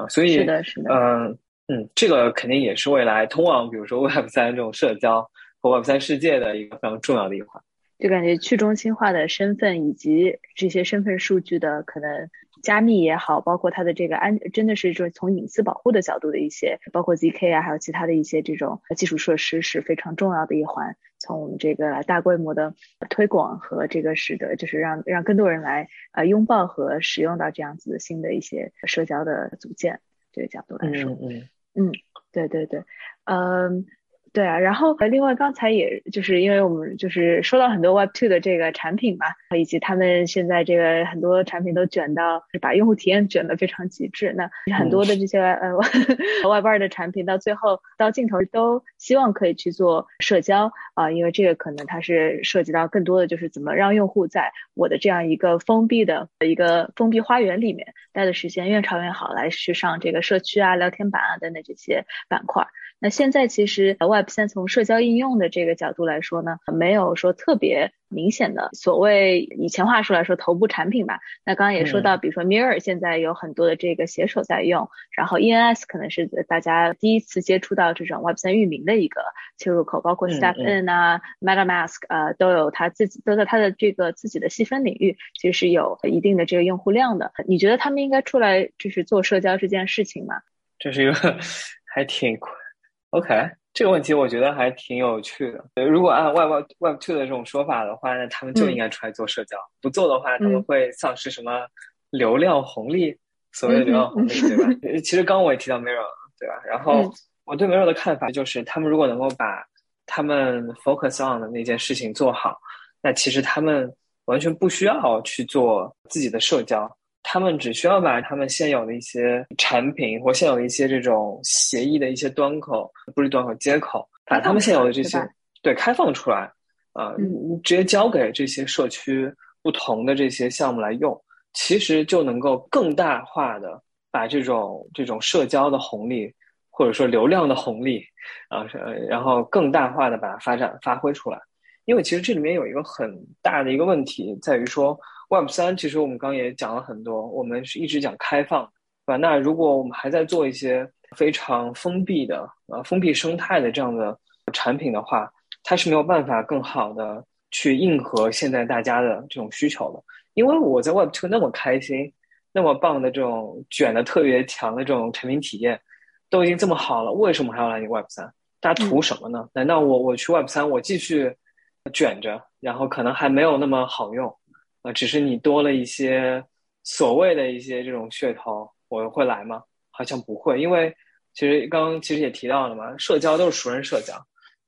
啊，所以是的，是的，嗯嗯，这个肯定也是未来通往比如说 Web 三这种社交和 Web 三世界的一个非常重要的一环。就感觉去中心化的身份以及这些身份数据的可能加密也好，包括它的这个安，真的是说从隐私保护的角度的一些，包括 zk 啊，还有其他的一些这种基础设施是非常重要的一环。从我们这个大规模的推广和这个使得，就是让让更多人来呃拥抱和使用到这样子的新的一些社交的组件这个角度来说，嗯嗯嗯，对对对，嗯。对啊，然后另外刚才也就是因为我们就是说到很多 Web Two 的这个产品嘛，以及他们现在这个很多产品都卷到把用户体验卷得非常极致。那很多的这些呃 <laughs> Web 二的产品到最后到尽头都希望可以去做社交啊，因为这个可能它是涉及到更多的就是怎么让用户在我的这样一个封闭的一个封闭花园里面待的时间越长越好，来去上这个社区啊、聊天板啊等等这些板块。那现在其实 Web 三从社交应用的这个角度来说呢，没有说特别明显的所谓以前话说来说头部产品吧。那刚刚也说到，比如说 Mirror 现在有很多的这个写手在用，然后 ENS 可能是大家第一次接触到这种 Web 三域名的一个切入口，包括 StepN 啊、MetaMask 呃都有它自己都在它的这个自己的细分领域，其实是有一定的这个用户量的。你觉得他们应该出来就是做社交这件事情吗？这是一个 <laughs> 还挺 OK 这个问题，我觉得还挺有趣的。如果按 Web Web Two 的这种说法的话，那他们就应该出来做社交。不做的话，他们会丧失什么流量红利？所谓的流量红利，对吧？其实刚刚我也提到 Mirror，对吧？然后我对 Mirror 的看法就是，他们如果能够把他们 focus on 的那件事情做好，那其实他们完全不需要去做自己的社交。他们只需要把他们现有的一些产品或现有的一些这种协议的一些端口，不是端口接口，把他们现有的这些对开放出来，啊，直接交给这些社区不同的这些项目来用，其实就能够更大化的把这种这种社交的红利或者说流量的红利啊，然后更大化的把它发展发挥出来。因为其实这里面有一个很大的一个问题在于说。Web 三其实我们刚也讲了很多，我们是一直讲开放，对吧？那如果我们还在做一些非常封闭的呃封闭生态的这样的产品的话，它是没有办法更好的去应和现在大家的这种需求的。因为我在 Web two 那么开心，那么棒的这种卷的特别强的这种产品体验都已经这么好了，为什么还要来你 Web 三？大家图什么呢？难道我我去 Web 三我继续卷着，然后可能还没有那么好用？啊，只是你多了一些所谓的一些这种噱头，我会来吗？好像不会，因为其实刚刚其实也提到了嘛，社交都是熟人社交，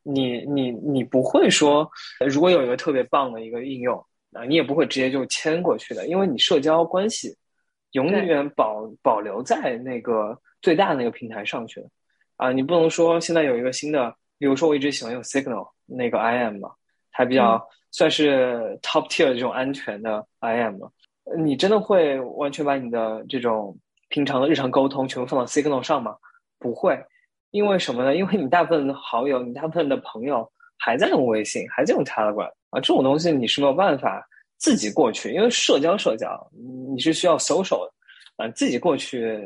你你你不会说，如果有一个特别棒的一个应用啊，你也不会直接就迁过去的，因为你社交关系永远保保留在那个最大的那个平台上去的啊，你不能说现在有一个新的，比如说我一直喜欢用 Signal 那个 IM 嘛，它比较。算是 top tier 这种安全的 IM 了，你真的会完全把你的这种平常的日常沟通全部放到 Signal 上吗？不会，因为什么呢？因为你大部分的好友，你大部分的朋友还在用微信，还在用 Telegram 啊，这种东西你是没有办法自己过去，因为社交社交你是需要 social 的啊，自己过去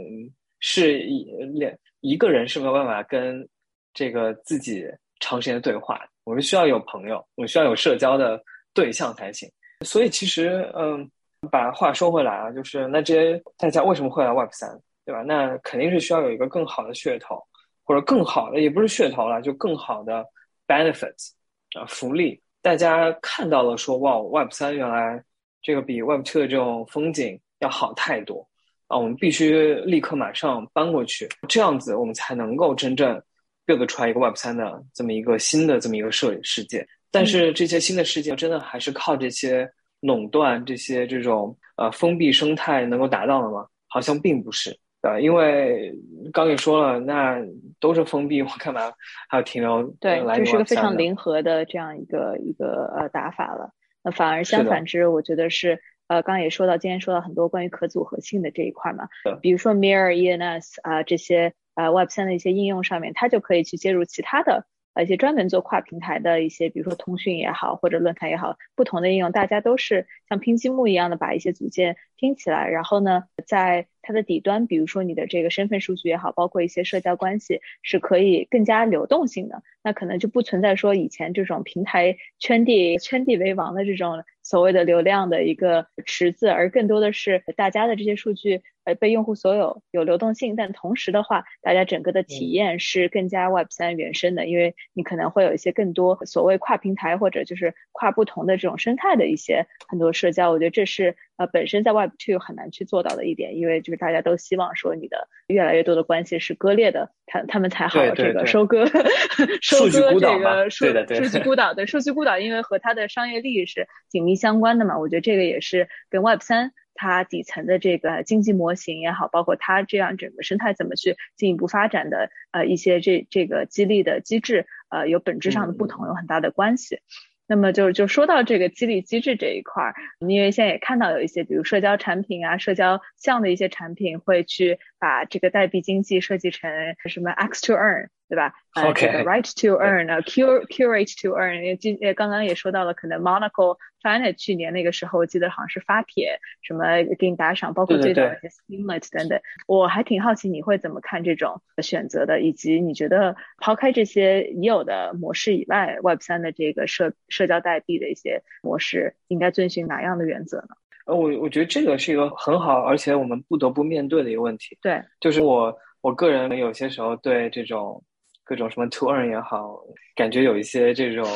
是一两一个人是没有办法跟这个自己长时间的对话。我们需要有朋友，我们需要有社交的对象才行。所以其实，嗯，把话说回来啊，就是那这些大家为什么会来 Web 三，对吧？那肯定是需要有一个更好的噱头，或者更好的，也不是噱头了，就更好的 benefits 啊福利。大家看到了说，哇，Web 三原来这个比 Web two 的这种风景要好太多啊！我们必须立刻马上搬过去，这样子我们才能够真正。Build 出来一个 Web 三的这么一个新的这么一个社世界，但是这些新的世界真的还是靠这些垄断、这些这种呃封闭生态能够达到的吗？好像并不是，对因为刚也说了，那都是封闭，我干嘛还要停留？对，这是个非常灵活的这样一个一个呃打法了。那反而相反之，我觉得是呃，刚刚也说到，今天说到很多关于可组合性的这一块嘛，比如说 Mirror ENS 啊这些。呃，Web 三的一些应用上面，它就可以去接入其他的呃一些专门做跨平台的一些，比如说通讯也好，或者论坛也好，不同的应用，大家都是像拼积木一样的把一些组件拼起来，然后呢，在它的底端，比如说你的这个身份数据也好，包括一些社交关系，是可以更加流动性的，那可能就不存在说以前这种平台圈地圈地为王的这种所谓的流量的一个池子，而更多的是大家的这些数据。呃，被用户所有有流动性，但同时的话，大家整个的体验是更加 Web 三原生的，因为你可能会有一些更多所谓跨平台或者就是跨不同的这种生态的一些很多社交，我觉得这是呃本身在 Web two 很难去做到的一点，因为就是大家都希望说你的越来越多的关系是割裂的，他他们才好这个收割 <laughs> 收割这个数数据孤岛对数据孤岛，因为和它的商业利益是紧密相关的嘛，我觉得这个也是跟 Web 三。它底层的这个经济模型也好，包括它这样整个生态怎么去进一步发展的呃一些这这个激励的机制，呃有本质上的不同，有很大的关系。那么就就说到这个激励机制这一块儿，因为现在也看到有一些比如社交产品啊、社交项的一些产品会去把这个代币经济设计成什么 X to earn。对吧？呃，这个 right to earn，呃，cur curate to earn，今呃刚刚也说到了，可能 Monaco Planet 去年那个时候，我记得好像是发帖什么给你打赏，包括最早的 Steamlet 等等。我还挺好奇你会怎么看这种选择的，以及你觉得抛开这些已有的模式以外，Web 三的这个社社交代币的一些模式，应该遵循哪样的原则呢？呃，我我觉得这个是一个很好，而且我们不得不面对的一个问题。对，就是我我个人有些时候对这种。各种什么 to earn 也好，感觉有一些这种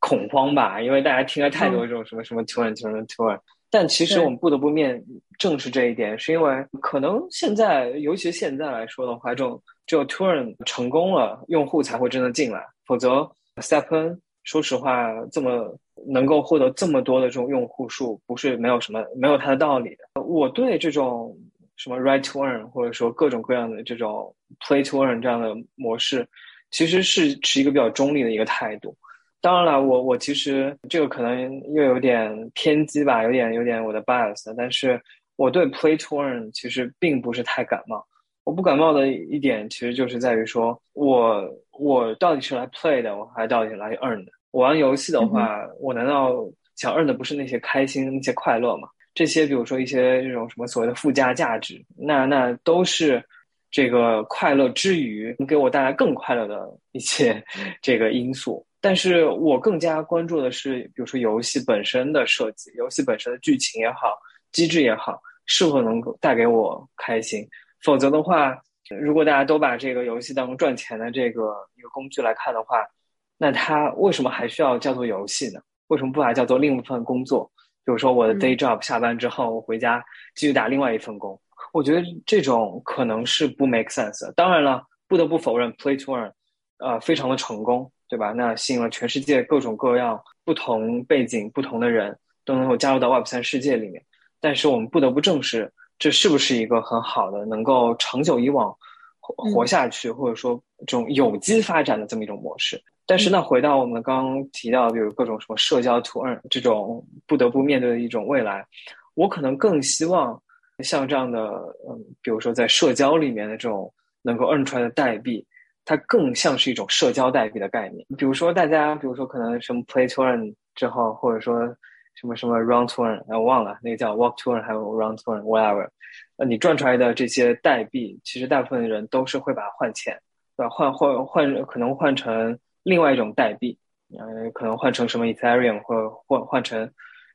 恐慌吧，因为大家听了太多这种什么什么 to earn to earn to earn。但其实我们不得不面正视这一点，是因为可能现在，尤其现在来说的话，这种只有 to earn 成功了，用户才会真的进来，否则 step n 说实话，这么能够获得这么多的这种用户数，不是没有什么没有它的道理的。我对这种什么 right to earn 或者说各种各样的这种 play to earn 这样的模式。其实是持一个比较中立的一个态度。当然了，我我其实这个可能又有点偏激吧，有点有点我的 bias。但是我对 play to earn 其实并不是太感冒。我不感冒的一点，其实就是在于说我我到底是来 play 的，我还到底来 earn 的。我玩游戏的话，我难道想 earn 的不是那些开心、那些快乐吗？这些比如说一些这种什么所谓的附加价值，那那都是。这个快乐之余，能给我带来更快乐的一些这个因素。但是我更加关注的是，比如说游戏本身的设计，游戏本身的剧情也好，机制也好，是否能够带给我开心。否则的话，如果大家都把这个游戏当赚钱的这个一个工具来看的话，那它为什么还需要叫做游戏呢？为什么不把它叫做另一份工作？比如说我的 day job，下班之后我回家继续打另外一份工。我觉得这种可能是不 make sense 的。当然了，不得不否认，Play to Earn，呃，非常的成功，对吧？那吸引了全世界各种各样、不同背景、不同的人都能够加入到 Web 三世界里面。但是我们不得不正视，这是不是一个很好的、能够长久以往活下去，或者说这种有机发展的这么一种模式？但是呢，回到我们刚刚提到，比如各种什么社交 to Earn 这种不得不面对的一种未来，我可能更希望。像这样的，嗯，比如说在社交里面的这种能够 earn 出来的代币，它更像是一种社交代币的概念。比如说大家，比如说可能什么 play to earn 之后，或者说什么什么 run to earn，我忘了那个叫 walk to earn，还有 run to earn，whatever。呃，你赚出来的这些代币，其实大部分人都是会把它换钱，对吧？换换换，可能换成另外一种代币，嗯，可能换成什么 ethereum，或换换成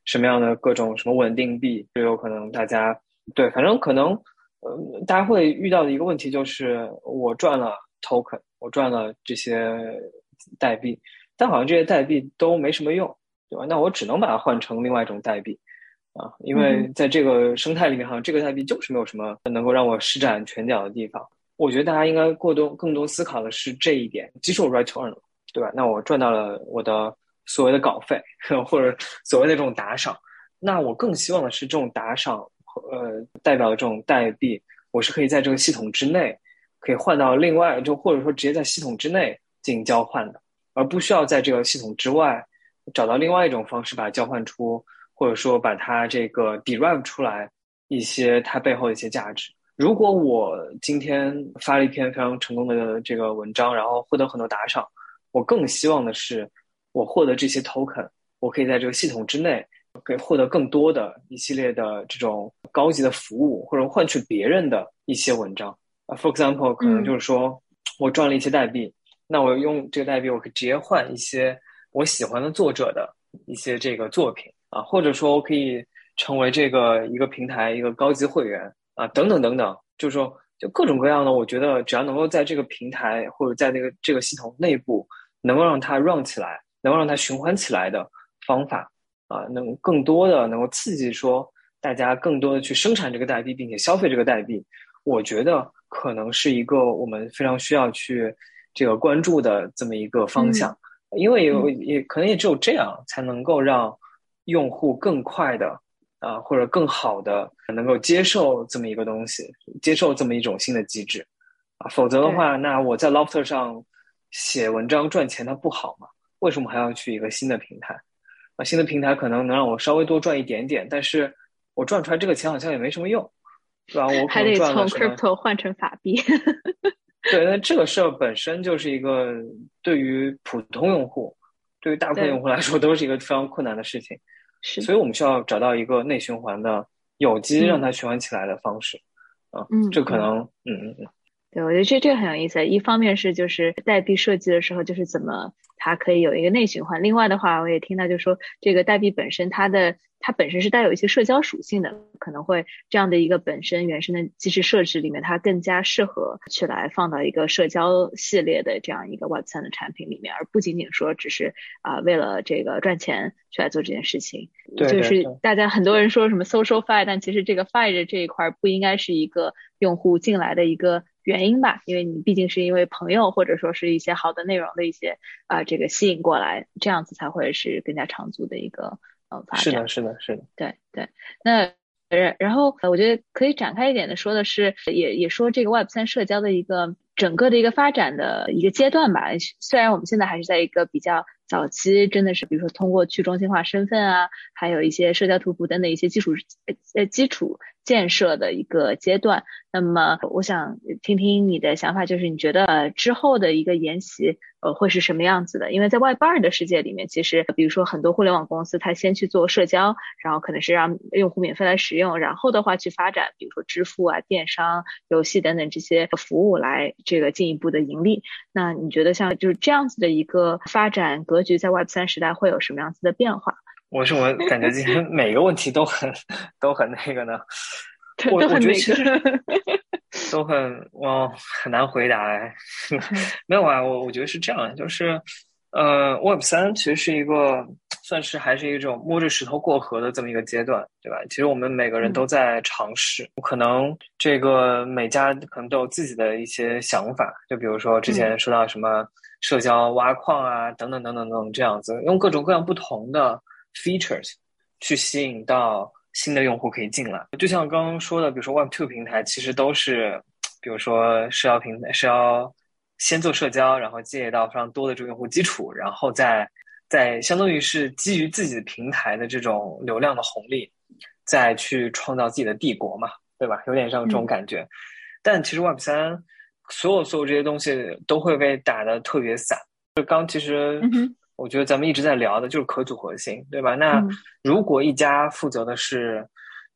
什么样的各种什么稳定币，就有可能大家。对，反正可能，呃，大家会遇到的一个问题就是，我赚了 token，我赚了这些代币，但好像这些代币都没什么用，对吧？那我只能把它换成另外一种代币，啊，因为在这个生态里面，好像这个代币就是没有什么能够让我施展拳脚的地方。我觉得大家应该过多更多思考的是这一点，即使我 right turn，对吧？那我赚到了我的所谓的稿费 <laughs> 或者所谓的这种打赏，那我更希望的是这种打赏。呃，代表的这种代币，我是可以在这个系统之内，可以换到另外，就或者说直接在系统之内进行交换的，而不需要在这个系统之外找到另外一种方式把它交换出，或者说把它这个 derive 出来一些它背后的一些价值。如果我今天发了一篇非常成功的这个文章，然后获得很多打赏，我更希望的是，我获得这些 token，我可以在这个系统之内。可以获得更多的一系列的这种高级的服务，或者换取别人的一些文章啊。For example，可能就是说我赚了一些代币，那我用这个代币，我可以直接换一些我喜欢的作者的一些这个作品啊，或者说我可以成为这个一个平台一个高级会员啊，等等等等。就是说，就各种各样的，我觉得只要能够在这个平台或者在那个这个系统内部，能够让它 run 起来，能够让它循环起来的方法。啊，能更多的能够刺激说大家更多的去生产这个代币，并且消费这个代币，我觉得可能是一个我们非常需要去这个关注的这么一个方向，因为有也可能也只有这样才能够让用户更快的啊或者更好的能够接受这么一个东西，接受这么一种新的机制啊，否则的话，那我在 Lofter 上写文章赚钱，它不好吗？为什么还要去一个新的平台？啊，新的平台可能能让我稍微多赚一点点，但是我赚出来这个钱好像也没什么用，是吧？我还得从 crypto 换成法币。<laughs> 对，那这个事儿本身就是一个对于普通用户，对于大部分用户来说都是一个非常困难的事情。是，所以我们需要找到一个内循环的有机让它循环起来的方式。啊，嗯，这可能，嗯嗯嗯。对，我觉得这这个很有意思。一方面是就是代币设计的时候，就是怎么它可以有一个内循环。另外的话，我也听到就是说，这个代币本身它的它本身是带有一些社交属性的，可能会这样的一个本身原生的机制设置里面，它更加适合去来放到一个社交系列的这样一个 Web 三的产品里面，而不仅仅说只是啊为了这个赚钱去来做这件事情。对，就是大家很多人说什么 Social Fi，但其实这个 Fi 的这一块不应该是一个用户进来的一个。原因吧，因为你毕竟是因为朋友或者说是一些好的内容的一些啊，这个吸引过来，这样子才会是更加长足的一个呃发展。是的，是的，是的。对对，那然然后我觉得可以展开一点的说的是，也也说这个 Web 三社交的一个整个的一个发展的一个阶段吧。虽然我们现在还是在一个比较早期，真的是比如说通过去中心化身份啊，还有一些社交图谱等等一些基础呃基础。建设的一个阶段，那么我想听听你的想法，就是你觉得之后的一个研习，呃，会是什么样子的？因为在 Web 二的世界里面，其实比如说很多互联网公司，它先去做社交，然后可能是让用户免费来使用，然后的话去发展，比如说支付啊、电商、游戏等等这些服务来这个进一步的盈利。那你觉得像就是这样子的一个发展格局，在 Web 三时代会有什么样子的变化？我是我感觉今天 <laughs> 每个问题都很都很那个呢，<laughs> 我我觉得其实都很哇很难回答哎，<laughs> 没有啊，我我觉得是这样，就是呃，Web 三其实是一个算是还是一种摸着石头过河的这么一个阶段，对吧？其实我们每个人都在尝试，可能这个每家可能都有自己的一些想法，就比如说之前说到什么社交挖矿啊，等等等等等等这样子，用各种各样不同的。features 去吸引到新的用户可以进来，就像刚刚说的，比如说 Web Two 平台，其实都是，比如说社交平台是要先做社交，然后积累到非常多的这个用户基础，然后再再相当于是基于自己的平台的这种流量的红利，再去创造自己的帝国嘛，对吧？有点像这种感觉。但其实 Web 三所有所有这些东西都会被打的特别散。就刚其实。我觉得咱们一直在聊的就是可组合性，对吧？那如果一家负责的是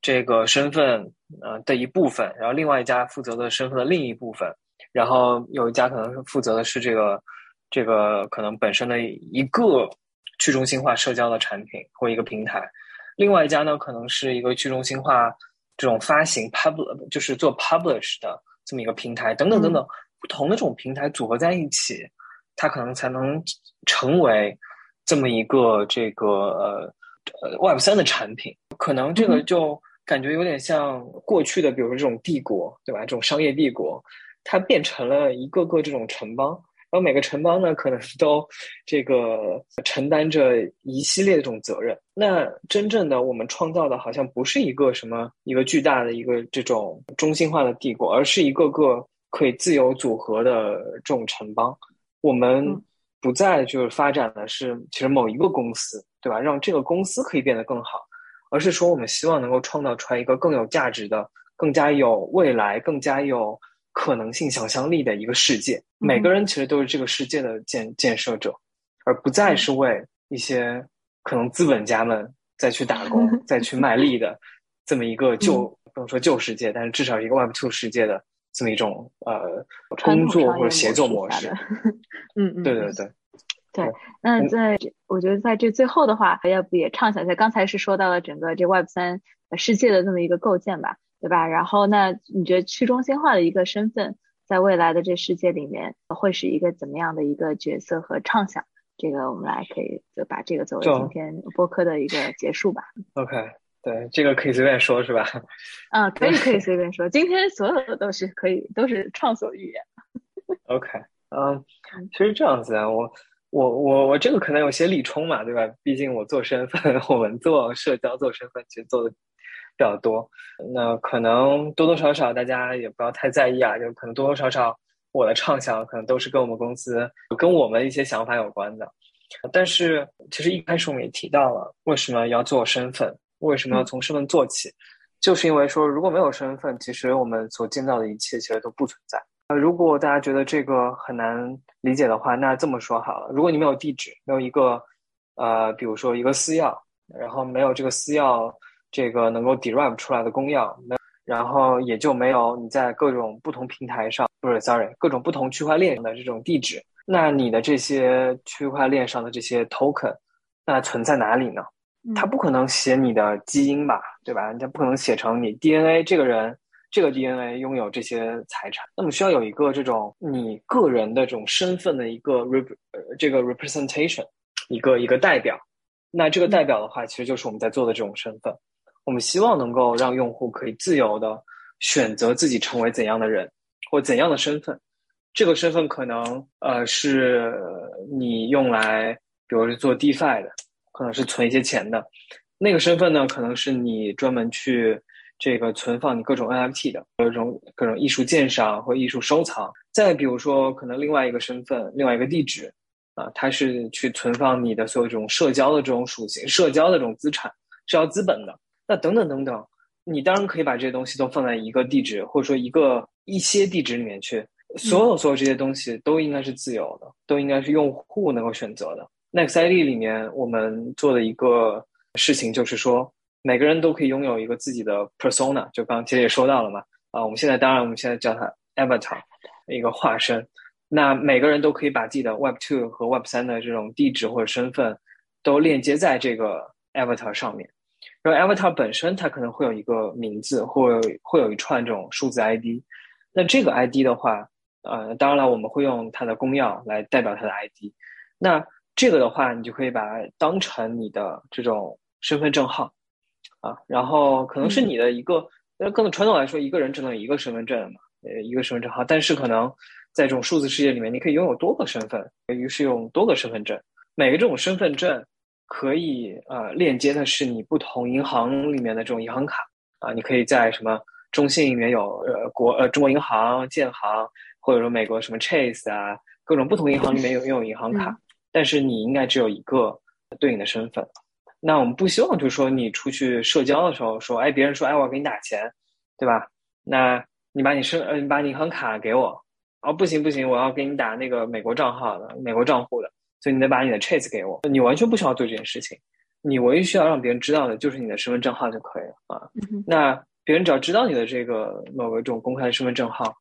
这个身份呃的一部分，然后另外一家负责的身份的另一部分，然后有一家可能是负责的是这个这个可能本身的一个去中心化社交的产品或一个平台，另外一家呢可能是一个去中心化这种发行 publish 就是做 publish 的这么一个平台，等等等等，不同的这种平台组合在一起。它可能才能成为这么一个这个呃呃 Web 三的产品，可能这个就感觉有点像过去的，比如说这种帝国，对吧？这种商业帝国，它变成了一个个这种城邦，然后每个城邦呢，可能都这个承担着一系列的这种责任。那真正的我们创造的，好像不是一个什么一个巨大的一个这种中心化的帝国，而是一个个可以自由组合的这种城邦。我们不再就是发展的是其实某一个公司，对吧？让这个公司可以变得更好，而是说我们希望能够创造出来一个更有价值的、更加有未来、更加有可能性、想象力的一个世界。每个人其实都是这个世界的建建设者，而不再是为一些可能资本家们再去打工、<laughs> 再去卖力的这么一个旧不能说旧世界，但是至少一个 Web Two 世界的。这么一种呃工作或者协作模式，<laughs> 嗯嗯，对对对，对。那在我觉得在这最后的话，要不也畅想一下？刚才是说到了整个这 Web 三世界的这么一个构建吧，对吧？然后那你觉得去中心化的一个身份，在未来的这世界里面会是一个怎么样的一个角色和畅想？这个我们来可以就把这个作为今天播客的一个结束吧。OK。对，这个可以随便说，是吧？啊，<laughs> 可以，可以随便说。今天所有的都是可以，都是畅所欲言。OK，嗯，其实这样子啊，我我我我这个可能有些力冲嘛，对吧？毕竟我做身份，<laughs> 我们做社交做身份，其实做的比较多。那可能多多少少大家也不要太在意啊，就可能多多少少我的畅想可能都是跟我们公司、跟我们一些想法有关的。但是其实一开始我们也提到了，为什么要做身份？为什么要从身份做起？就是因为说，如果没有身份，其实我们所建造的一切其实都不存在。呃，如果大家觉得这个很难理解的话，那这么说好了，如果你没有地址，没有一个呃，比如说一个私钥，然后没有这个私钥这个能够 derive 出来的公钥，然后也就没有你在各种不同平台上，不是，sorry，各种不同区块链上的这种地址，那你的这些区块链上的这些 token，那存在哪里呢？它不可能写你的基因吧，对吧？它不可能写成你 DNA 这个人。这个 DNA 拥有这些财产，那么需要有一个这种你个人的这种身份的一个 rep 呃这个 representation，一个一个代表。那这个代表的话，其实就是我们在做的这种身份。我们希望能够让用户可以自由的选择自己成为怎样的人或怎样的身份。这个身份可能呃是你用来，比如是做 DeFi 的，可能是存一些钱的。那个身份呢，可能是你专门去。这个存放你各种 NFT 的各种各种艺术鉴赏或艺术收藏，再比如说可能另外一个身份、另外一个地址，啊，它是去存放你的所有这种社交的这种属性、社交的这种资产、社交资本的。那等等等等，你当然可以把这些东西都放在一个地址或者说一个一些地址里面去。所有所有这些东西都应该是自由的，都应该是用户能够选择的。NextID 里面我们做的一个事情就是说。每个人都可以拥有一个自己的 persona，就刚其实也说到了嘛，啊，我们现在当然我们现在叫它 avatar，一个化身。那每个人都可以把自己的 Web two 和 Web 三的这种地址或者身份都链接在这个 avatar 上面。然后 avatar 本身它可能会有一个名字，或会有一串这种数字 ID。那这个 ID 的话，呃，当然了，我们会用它的公钥来代表它的 ID。那这个的话，你就可以把它当成你的这种身份证号。啊，然后可能是你的一个，呃，更传统来说，一个人只能有一个身份证嘛，呃，一个身份证号。但是可能在这种数字世界里面，你可以拥有多个身份，于是用多个身份证。每个这种身份证可以呃链接的是你不同银行里面的这种银行卡啊，你可以在什么中信里面有呃国呃中国银行、建行，或者说美国什么 Chase 啊，各种不同银行里面有拥有银行卡，但是你应该只有一个对应的身份。那我们不希望就是说你出去社交的时候说，哎，别人说，哎，我要给你打钱，对吧？那你把你身呃，你把你银行卡给我，哦，不行不行，我要给你打那个美国账号的，美国账户的，所以你得把你的 Chase 给我。你完全不需要做这件事情，你唯一需要让别人知道的就是你的身份证号就可以了啊。那别人只要知道你的这个某个这种公开的身份证号，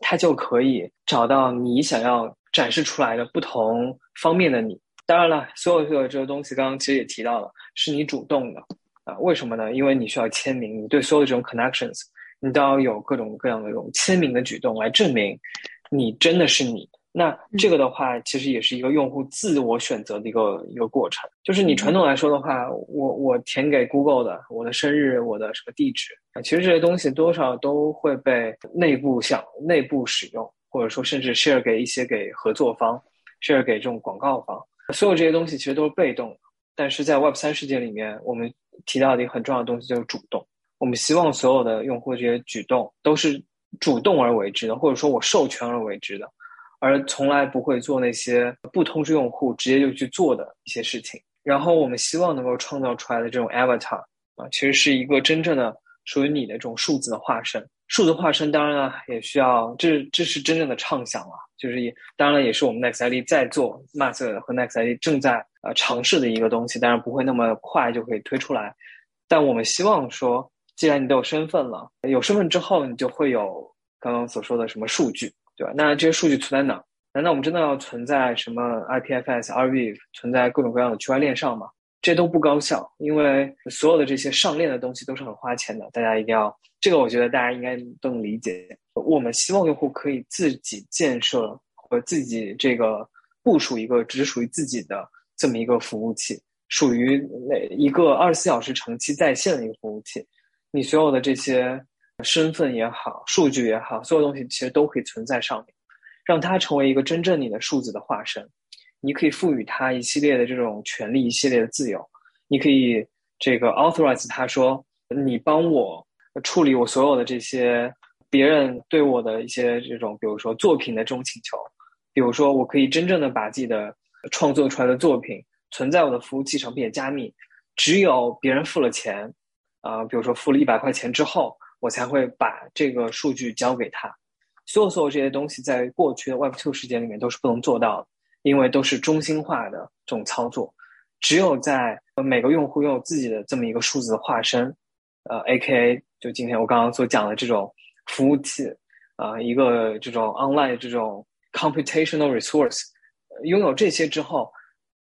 他就可以找到你想要展示出来的不同方面的你。当然了，所有所有这个东西，刚刚其实也提到了，是你主动的啊？为什么呢？因为你需要签名，你对所有这种 connections，你都要有各种各样的这种签名的举动来证明你真的是你。那这个的话，其实也是一个用户自我选择的一个一个过程。就是你传统来说的话，我我填给 Google 的我的生日、我的什么地址啊，其实这些东西多少都会被内部向内部使用，或者说甚至 share 给一些给合作方，share 给这种广告方。所有这些东西其实都是被动的，但是在 Web 三世界里面，我们提到的一个很重要的东西就是主动。我们希望所有的用户这些举动都是主动而为之的，或者说我授权而为之的，而从来不会做那些不通知用户直接就去做的一些事情。然后我们希望能够创造出来的这种 Avatar 啊，其实是一个真正的属于你的这种数字的化身。数字化身当然了，也需要这这是真正的畅想了。就是也，当然了也是我们 Next ID 在做，Max 和 Next ID 正在呃尝试的一个东西，当然不会那么快就可以推出来。但我们希望说，既然你都有身份了，有身份之后，你就会有刚刚所说的什么数据，对吧？那这些数据存在哪？难道我们真的要存在什么 IPFS、RV 存在各种各样的区块链上吗？这都不高效，因为所有的这些上链的东西都是很花钱的。大家一定要，这个我觉得大家应该都能理解。我们希望用户可以自己建设和自己这个部署一个只属于自己的这么一个服务器，属于那一个二十四小时长期在线的一个服务器。你所有的这些身份也好，数据也好，所有东西其实都可以存在上面，让它成为一个真正你的数字的化身。你可以赋予它一系列的这种权利，一系列的自由。你可以这个 authorize 他说，你帮我处理我所有的这些。别人对我的一些这种，比如说作品的这种请求，比如说我可以真正的把自己的创作出来的作品存在我的服务器上并且加密，只有别人付了钱，啊，比如说付了一百块钱之后，我才会把这个数据交给他。所有所有这些东西在过去的 Web Two 世界里面都是不能做到的，因为都是中心化的这种操作。只有在每个用户拥有自己的这么一个数字化身，呃，A.K.A. 就今天我刚刚所讲的这种服务器，啊，一个这种 online 这种 computational resource，拥有这些之后，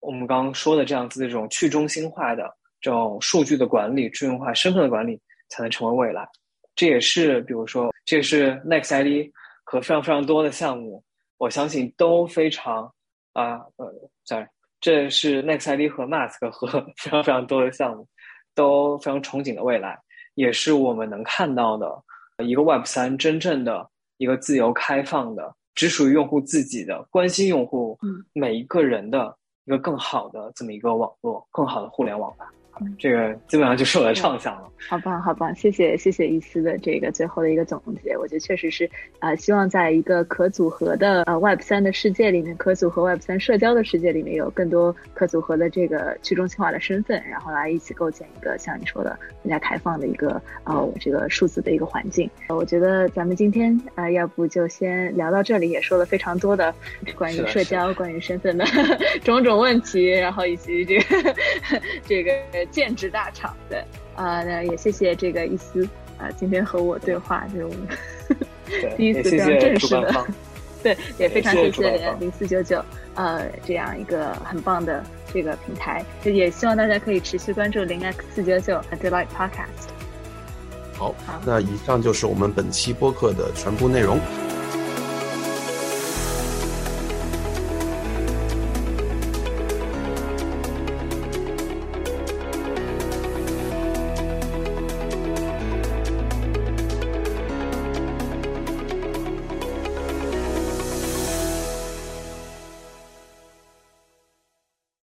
我们刚刚说的这样子的这种去中心化的这种数据的管理、去中心化身份的管理，才能成为未来。这也是，比如说，这也是 Next ID 和非常非常多的项目，我相信都非常啊，呃，sorry。这是 Next ID 和 Mask 和 <laughs> 非常非常多的项目都非常憧憬的未来，也是我们能看到的一个 Web 三真正的一个自由开放的、只属于用户自己的、关心用户每一个人的一个更好的这么一个网络、更好的互联网吧。这个基本上就是我的畅想了。好棒，好棒！谢谢，谢谢伊思的这个最后的一个总结。我觉得确实是，呃，希望在一个可组合的呃 Web 三的世界里面，可组合 Web 三社交的世界里面，有更多可组合的这个去中心化的身份，然后来一起构建一个像你说的更加开放的一个呃这个数字的一个环境。我觉得咱们今天呃，要不就先聊到这里，也说了非常多的关于社交、关于身份的 <laughs> 种种问题，然后以及这个 <laughs> 这个。建制大厂对。啊，那也谢谢这个伊思啊，今天和我对话就是我们第一次这样正式的，对，也非常谢谢零四九九呃这样一个很棒的这个平台，也希望大家可以持续关注零 x 四九九 Delight Podcast。好，那以上就是我们本期播客的全部内容。